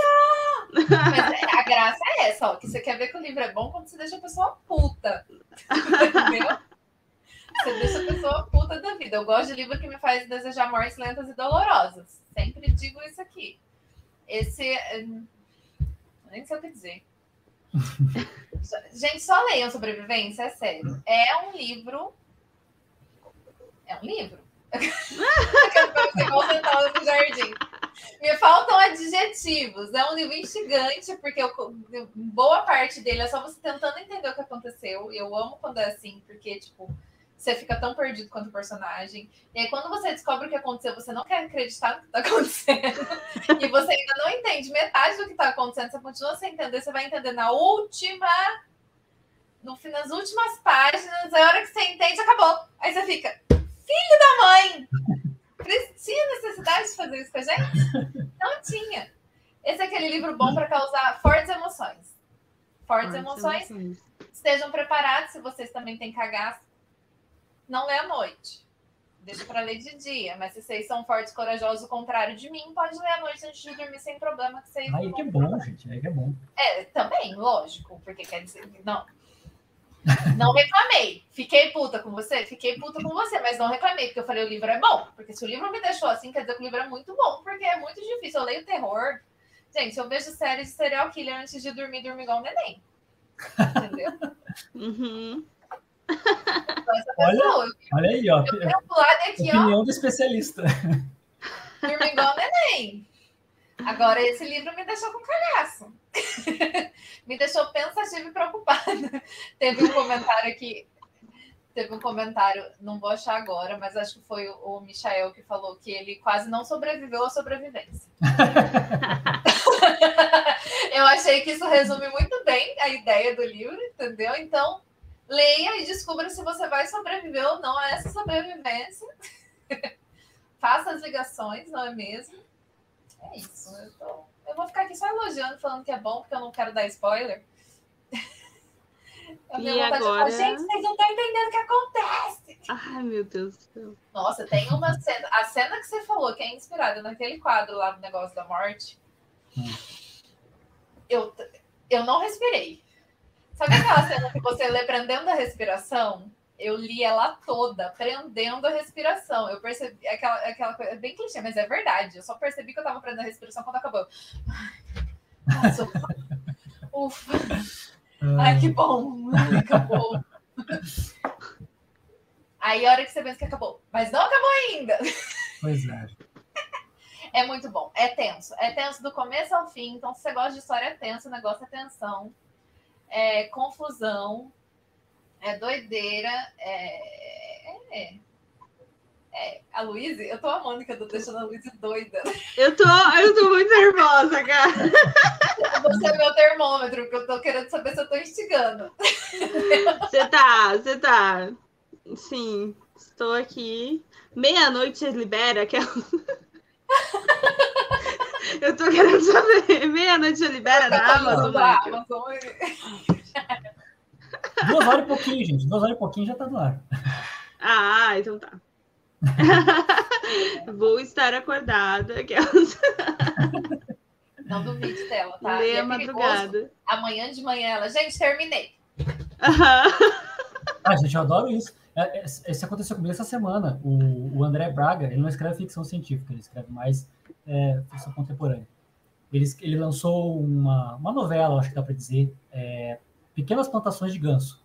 Mas é- a graça é essa, ó, que você quer ver que o livro é bom quando você deixa a pessoa puta. Entendeu? Você deixa a pessoa puta da vida. Eu gosto de livro que me faz desejar mortes lentas e dolorosas. Sempre digo isso aqui. Esse. é, Nem sei o que dizer. Gente, só leiam Sobrevivência, é sério. É um livro. É um livro. No jardim. Me faltam adjetivos. É um livro instigante, porque eu- boa parte dele é só você tentando entender o que aconteceu. Eu amo quando é assim, porque, tipo, você fica tão perdido quanto o personagem. E aí, quando você descobre o que aconteceu, você não quer acreditar no que tá acontecendo. e você ainda não entende metade do que tá acontecendo, você continua sem entender, você vai entender na última. No nas últimas páginas, a hora que você entende, acabou. Aí você fica, filho da mãe! Tinha necessidade de fazer isso com a gente? Não tinha. Esse é aquele livro bom para causar fortes emoções. Fortes emoções. Estejam preparados se vocês também têm cagaço. Não lê à noite. Deixa para ler de dia. Mas se vocês são fortes e corajosos, o contrário de mim, pode ler à noite antes de dormir sem problema. Que vocês Aí que é bom, gente. Aí que é bom. é, também, lógico, porque quer dizer que não. Não reclamei. Fiquei puta com você? Fiquei puta com você, mas não reclamei, porque eu falei o livro é bom. Porque se o livro me deixou assim, quer dizer que o livro é muito bom, porque é muito difícil. Eu leio terror. Gente, eu vejo séries de serial killer antes de dormir, dormir igual um neném. Entendeu? Uhum. Olha, pessoa, Olha aí, ó. eu daqui, ó, Opinião do especialista. dormir igual neném. Agora, esse livro me deixou com cagaço. me deixou pensativa e preocupada. Teve um comentário aqui. teve um comentário, não vou achar agora, mas acho que foi o Michael que falou que ele quase não sobreviveu à sobrevivência. Eu achei que isso resume muito bem a ideia do livro, entendeu? Então, leia e descubra se você vai sobreviver ou não a essa sobrevivência. Faça as ligações, não é mesmo? É isso. Eu, tô... eu vou ficar aqui só elogiando, falando que é bom, porque eu não quero dar spoiler. Eu e agora... Falar, Gente, vocês não estão entendendo o que acontece. Ai, meu Deus do céu. Nossa, tem uma cena. A cena que você falou, que é inspirada naquele quadro lá do negócio da morte. Hum. Eu, eu não respirei. Sabe aquela cena que você lê prendendo a respiração? Eu li ela toda, prendendo a respiração. Eu percebi aquela, aquela coisa, é bem clichê, mas é verdade. Eu só percebi que eu tava prendendo a respiração quando acabou. Nossa, ufa. Ai, que bom! Acabou. Aí a hora que você pensa que acabou, mas não acabou ainda. Pois é. É muito bom. É tenso. É tenso do começo ao fim. Então, se você gosta de história, é tenso. O negócio é tensão. É confusão. É doideira. É. é, é. A Luísa, eu tô amando que eu tô deixando a Luísa doida. Eu tô, eu tô muito nervosa, cara. Você é meu termômetro, porque eu tô querendo saber se eu tô instigando. Você tá, você tá. Sim, estou aqui. Meia-noite libera aquela. Eu tô querendo saber. Meia-noite já libera na Amazon. Duas horas e pouquinho, gente. Duas horas e pouquinho já tá no ar. Ah, então tá. Vou estar acordada. Não duvide dela, tá? Lê é a madrugada. Amanhã de manhã ela, gente, terminei. Ah, gente, eu adoro isso. É, é, isso aconteceu comigo essa semana. O, o André Braga, ele não escreve ficção científica, ele escreve mais é, ficção contemporânea. Ele, ele lançou uma, uma novela, acho que dá para dizer, é, Pequenas Plantações de Ganso.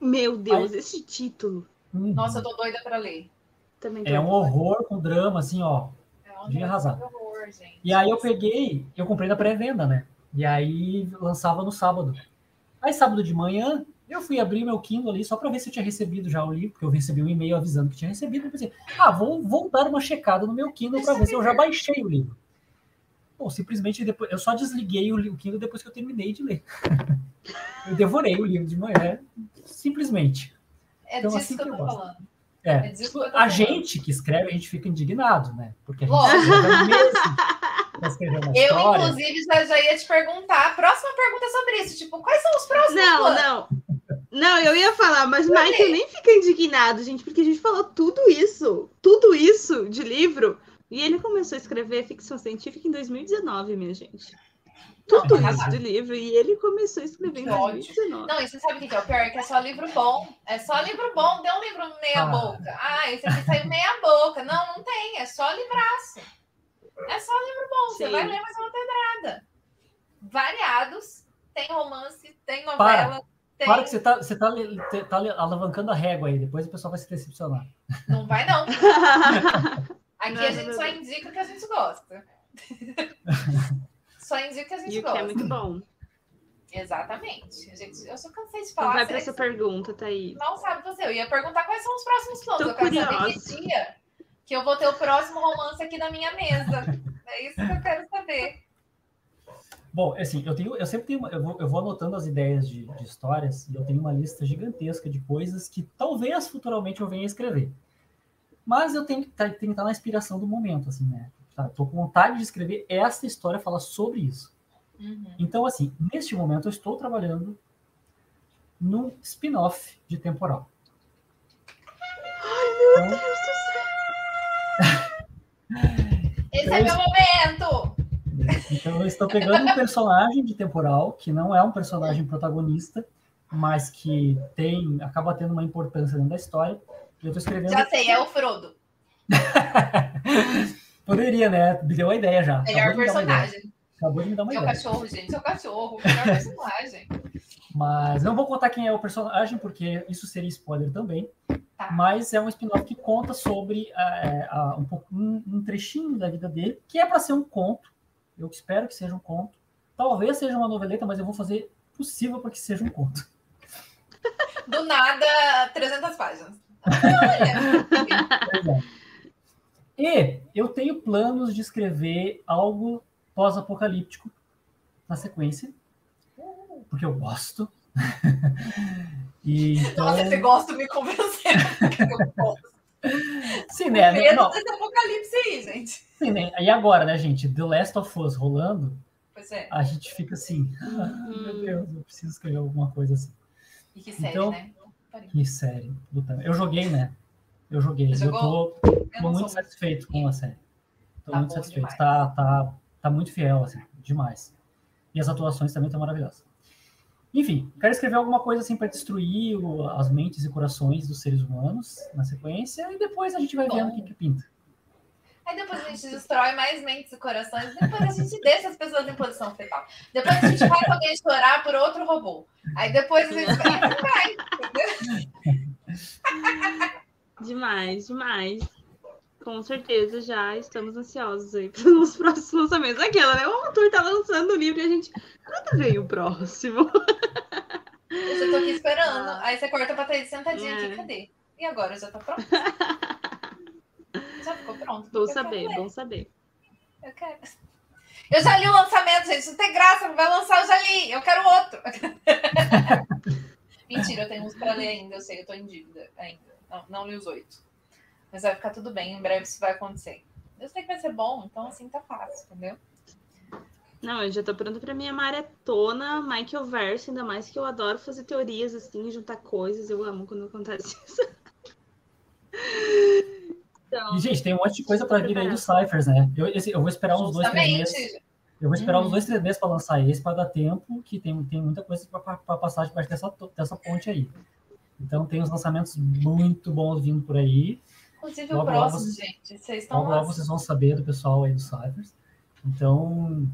Meu Deus, Aí, esse título. Uhum. Nossa, eu tô doida para ler. Também é um horror com drama, assim, ó. É um de arrasar. Horror, gente. E aí eu peguei, eu comprei na pré-venda, né? E aí lançava no sábado. Aí sábado de manhã, eu fui abrir meu Kindle ali só para ver se eu tinha recebido já o livro, porque eu recebi um e-mail avisando que tinha recebido. Eu pensei, ah, vou, vou dar uma checada no meu Kindle para ver se eu já baixei o livro. Bom, simplesmente depois, eu só desliguei o, o Kindle depois que eu terminei de ler. eu devorei o livro de manhã, simplesmente. É então, disso assim que eu tô gosto. falando. É, é tipo, a gente que escreve, a gente fica indignado, né? Porque a gente escreve mesmo. Eu, inclusive, já, já ia te perguntar. A próxima pergunta é sobre isso. Tipo, quais são os próximos? Não, planos? não. Não, eu ia falar, mas o Michael nem fica indignado, gente, porque a gente falou tudo isso, tudo isso de livro, e ele começou a escrever ficção científica em 2019, minha gente. Tudo não, isso de livro, e ele começou a escrever em 2019. Não, e você sabe o que é o pior? É que é só livro bom. É só livro bom, tem um livro meia ah. boca. Ah, esse aqui saiu meia boca. Não, não tem, é só livraço. É só livro bom, Sim. você vai ler, mas não tem nada. Variados, tem romance, tem novela. Para. Tem... Claro que você está você tá, tá alavancando a régua aí, depois o pessoal vai se decepcionar. Não vai, não. Aqui não, a gente não, só indica o que a gente gosta. só indica o que a gente e gosta. que é muito bom. Exatamente. A gente, eu só cansei de falar. Então vai para essa pergunta, Thaís. Não sabe você. Eu ia perguntar quais são os próximos planos. Tô eu quero saber que dia que eu vou ter o próximo romance aqui na minha mesa. É isso que eu quero saber. Bom, assim, eu tenho, eu sempre tenho, eu vou, eu vou anotando as ideias de, de, histórias e eu tenho uma lista gigantesca de coisas que talvez futuramente eu venha a escrever. Mas eu tenho que, tá, tenho que estar na inspiração do momento, assim, né? Tá, tô com vontade de escrever essa história, falar sobre isso. Uhum. Então, assim, neste momento eu estou trabalhando num spin-off de temporal. Ai, meu então, Deus do céu! Esse é meu momento! Então eu estou pegando um personagem de temporal que não é um personagem protagonista, mas que tem acaba tendo uma importância dentro da história. Eu estou escrevendo. Já sei, é o Frodo. Poderia, né? Me deu a ideia já. Melhor personagem. Acabou de me dar uma Seu ideia. cachorro, gente, seu cachorro, melhor personagem. Mas não vou contar quem é o personagem, porque isso seria spoiler também. Tá. Mas é um spin-off que conta sobre uh, uh, um, pouco, um, um, trechinho da vida dele, que é para ser um conto, eu espero que seja um conto. Talvez seja uma noveleta, mas eu vou fazer possível para que seja um conto. Do nada, 300 páginas. E eu tenho planos de escrever algo pós-apocalíptico na sequência, porque eu gosto. e então, nossa, esse gosto me convenceu. Eu gosto. Sim, né? Medo Não, desse apocalipse aí, gente. sim, né? E agora, né, gente? The Last of Us rolando, Pois é. a gente fica assim, ah, meu Deus, eu preciso escrever alguma coisa assim. E que série, Então- né? Que série. Eu joguei, né? Eu joguei. Você Eu jogou? tô, Eu tô muito satisfeito com a série. Tô Tá muito satisfeito. demais. Tá, tá, tá muito fiel, assim, demais. E as atuações também estão maravilhosas. Enfim, quero escrever alguma coisa assim para destruir o- as mentes e corações dos seres humanos na sequência e depois a gente vai Bom. vendo o que, que pinta. Aí depois a gente destrói mais mentes e corações, depois a gente deixa as pessoas em posição fetal. Depois a gente faz alguém chorar por outro robô. Aí depois a gente vai? Demais, demais. Com certeza já estamos ansiosos aí pelos próximos lançamentos. Aquela, né? O autor tá lançando o livro e a gente. Quando vem o próximo? Eu já tô aqui esperando. Aí você corta pra Thaís sentadinha É. aqui, cadê? E agora? Já tá pronto? Já ficou pronto. Bom saber, bom saber. Eu quero. Eu já li o lançamento, gente. Não tem graça, não vai lançar, eu já li. Eu quero outro. Mentira, eu tenho uns pra ler ainda. Eu sei, eu tô em dívida ainda. Não, não li os oito. Mas vai ficar tudo bem. Em breve isso vai acontecer. Eu sei que vai ser bom, então assim tá fácil, entendeu? Não, eu já tô pronta pra minha maratona Michael Verse, ainda mais que eu adoro fazer teorias assim, juntar coisas. Eu amo quando acontece isso. Então, E, gente, tem um monte de coisa para vir aí dos Cyphers, né? Eu, esse- eu vou esperar uns dois, três meses. Justamente. Eu vou esperar Uhum. uns dois, três meses para lançar esse, para dar tempo, que tem, tem muita coisa para passar debaixo dessa, dessa ponte aí. Então, tem uns lançamentos muito bons vindo por aí. Inclusive o Logo, logo próximo, vocês- gente. Vocês estão Logo, logo vocês vão saber do pessoal aí dos Cyphers. Então,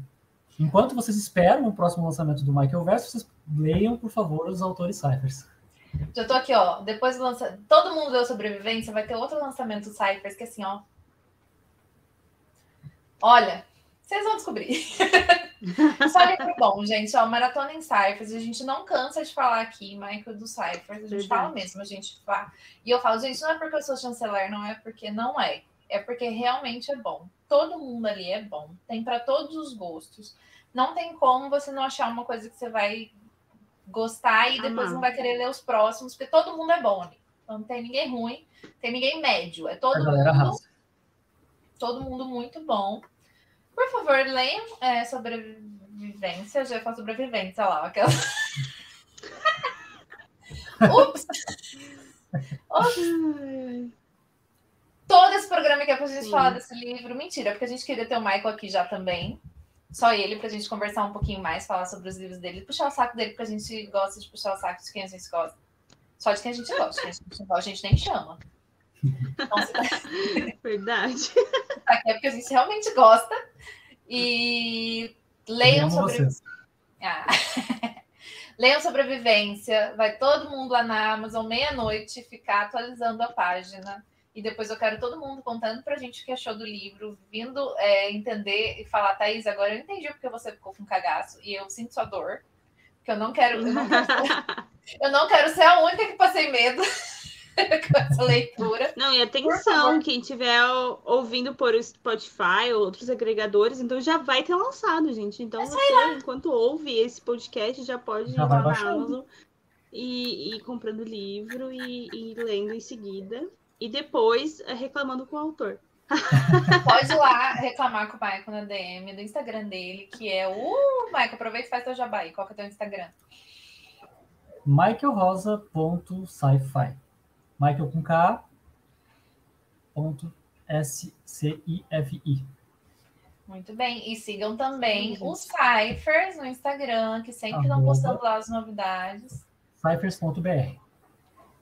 enquanto vocês esperam o próximo lançamento do Michael Verso, vocês leiam, por favor, os autores Cyphers. Já tô aqui, ó. Depois do lança... Todo mundo deu sobrevivência, vai ter outro lançamento do Cyphers, que é assim, ó. Olha, vocês vão descobrir. Só livro bom, gente. Ó, Maratona em Cyphers. A gente não cansa de falar aqui, Michael, do Cyphers. A gente Verdade. fala mesmo, a gente fala. E eu falo, gente, não é porque eu sou chanceler, não é porque não é. É porque realmente é bom. Todo mundo ali é bom. Tem para todos os gostos. Não tem como você não achar uma coisa que você vai gostar e depois Amar. não vai querer ler os próximos, porque todo mundo é bom ali. Então não tem ninguém ruim, tem ninguém médio. É todo mundo arrasa. todo mundo muito bom. Por favor, leiam é, sobrevivência. Eu já ia falar sobrevivência lá. Aquela... Ups! Ups! Todo esse programa aqui é pra gente Sim. falar desse livro. Mentira, porque a gente queria ter o Michael aqui já também. Só ele, pra gente conversar um pouquinho mais, falar sobre os livros dele, puxar o saco dele, porque a gente gosta de puxar o saco de quem a gente gosta. Só de quem a gente gosta, quem a gente não gosta, a gente nem chama. Então, tá Verdade. aqui é porque a gente realmente gosta. E leiam sobre. vocês. Ah. leiam sobrevivência. Vai todo mundo lá na Amazon, meia-noite, ficar atualizando a página. E depois eu quero todo mundo contando pra gente o que achou do livro, vindo é, entender e falar, Thaís, agora eu entendi porque você ficou com cagaço e eu sinto sua dor. Porque eu não quero, eu não quero, ser, eu não quero ser a única que passei medo com essa leitura. Não, e atenção, quem estiver ouvindo por Spotify ou outros agregadores, então já vai ter lançado, gente. Então você, enquanto ouve esse podcast, já pode Já ir na. Amazon e, e ir comprando livro e, e lendo em seguida. E depois eh, reclamando com o autor. Pode ir lá reclamar com o Michael na DM do Instagram dele, que é o. Michael, aproveita e faz teu jabá aí. Qual que é teu Instagram? michaelrosa.sci-fi. Michael com K. Ponto S-C-I-F-I. Muito bem. E sigam também Uhum. os Cyphers no Instagram, que sempre estão postando lá as novidades. Cyphers.br.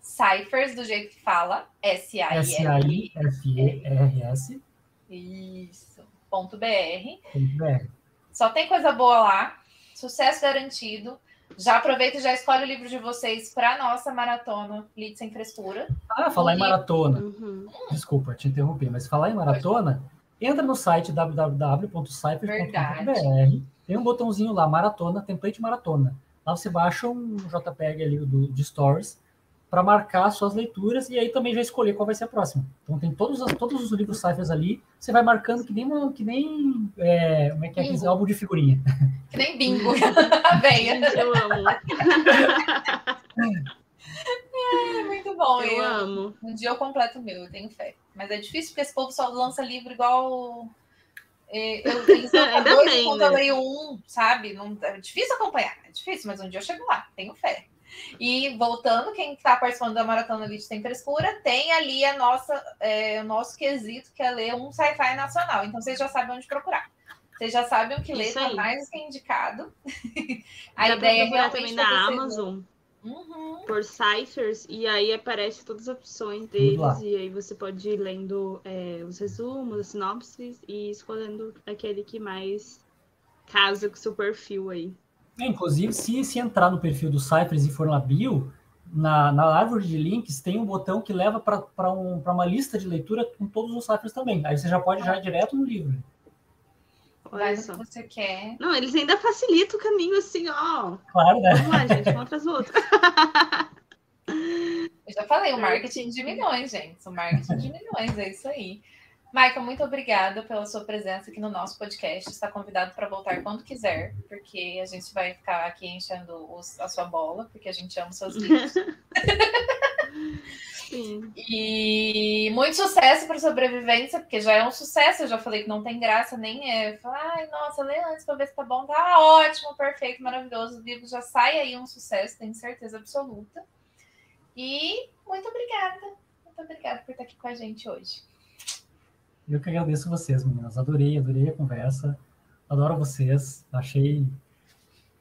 Cyphers, do jeito que fala. S-A-I-F-E-R-S. Isso. Ponto BR. .br. Só tem coisa boa lá. Sucesso garantido. Já aproveita e já escolhe o livro de vocês para nossa maratona Lead Sem Frescura. Ah, falar em E- maratona. Uhum. Desculpa te interromper, mas falar em maratona, entra no site www.cyphers.com.br. Tem um botãozinho lá, maratona, template maratona. Lá você baixa um JPEG ali do, de Stories para marcar suas leituras e aí também já escolher qual vai ser a próxima. Então tem todos, todos os livros ciphers ali, você vai marcando que nem, uma, que nem é, como é que é aquele álbum de figurinha. Que nem bingo. Venha. Eu amo. É muito bom. Eu amo. Um dia eu completo o meu, eu tenho fé. Mas é difícil porque esse povo só lança livro igual. é, Eu, eles lançam dois bem, eu né? leio um, sabe? Não, é difícil acompanhar, é difícil, mas um dia eu chego lá, tenho fé. E voltando, quem está participando da Maratona Elite Tem Frescura, tem ali a nossa, é, o nosso quesito, que é ler um sci-fi nacional. Então vocês já sabem onde procurar. Vocês já sabem o que ler, tá aí. mais que indicado. a pra ideia é realmente também na Amazon Uhum. por ciphers e aí aparece todas as opções deles e aí você pode ir lendo é, os resumos, as sinopses e escolhendo aquele que mais casa com o seu perfil aí. É, inclusive, se, se entrar no perfil do Cypress e for na bio, na, na árvore de links tem um botão que leva para um, pra uma lista de leitura com todos os Cypress também. Aí você já pode já ir direto no livro. Vai Olha no só. que você quer. Não, eles ainda facilitam o caminho assim, ó. Claro, né? Vamos lá, gente, contra as outras. Eu já falei, o marketing de milhões, gente. O marketing de milhões, é isso aí. Michael, muito obrigada pela sua presença aqui no nosso podcast. Está convidado para voltar quando quiser, porque a gente vai ficar aqui enchendo os- a sua bola, porque a gente ama os seus livros. Sim. E muito sucesso para sobrevivência, porque já é um sucesso. Eu já falei que não tem graça nem é. Falar, ai, nossa, lê antes para ver se tá bom. Tá ótimo, perfeito, maravilhoso. O livro já sai aí um sucesso, tenho certeza absoluta. E muito obrigada. Muito obrigada por estar aqui com a gente hoje. Eu que agradeço vocês, meninas. Adorei, adorei a conversa. Adoro vocês. Achei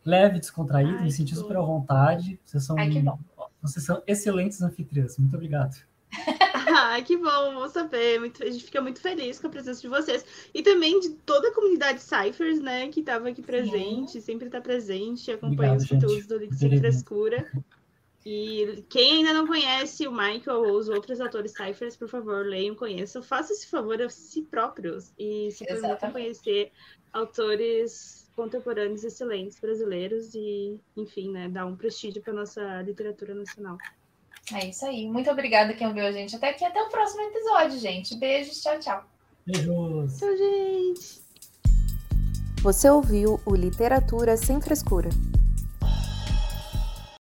leve, descontraído, Ai, me senti super à vontade. Vocês são, Ai, que bom. Vocês são excelentes anfitriãs. Muito obrigado. Ai, que bom, vou saber. Muito, a gente fica muito feliz com a presença de vocês. E também de toda a comunidade Cyphers, né, que estava aqui presente, sempre está presente, acompanha Obrigado, os conteúdos do Link Sem. Frescura. E quem ainda não conhece o Michael ou os outros atores Cyphers, por favor, leiam, conheçam. Façam esse favor a si próprios e se permitam conhecer autores contemporâneos excelentes brasileiros e, enfim, né, dar um prestígio para nossa literatura nacional. É isso aí. Muito obrigada quem ouviu a gente até aqui. Até o próximo episódio, gente. Beijos, tchau, tchau. Beijos. Tchau, gente! Você ouviu o Literatura Sem Frescura.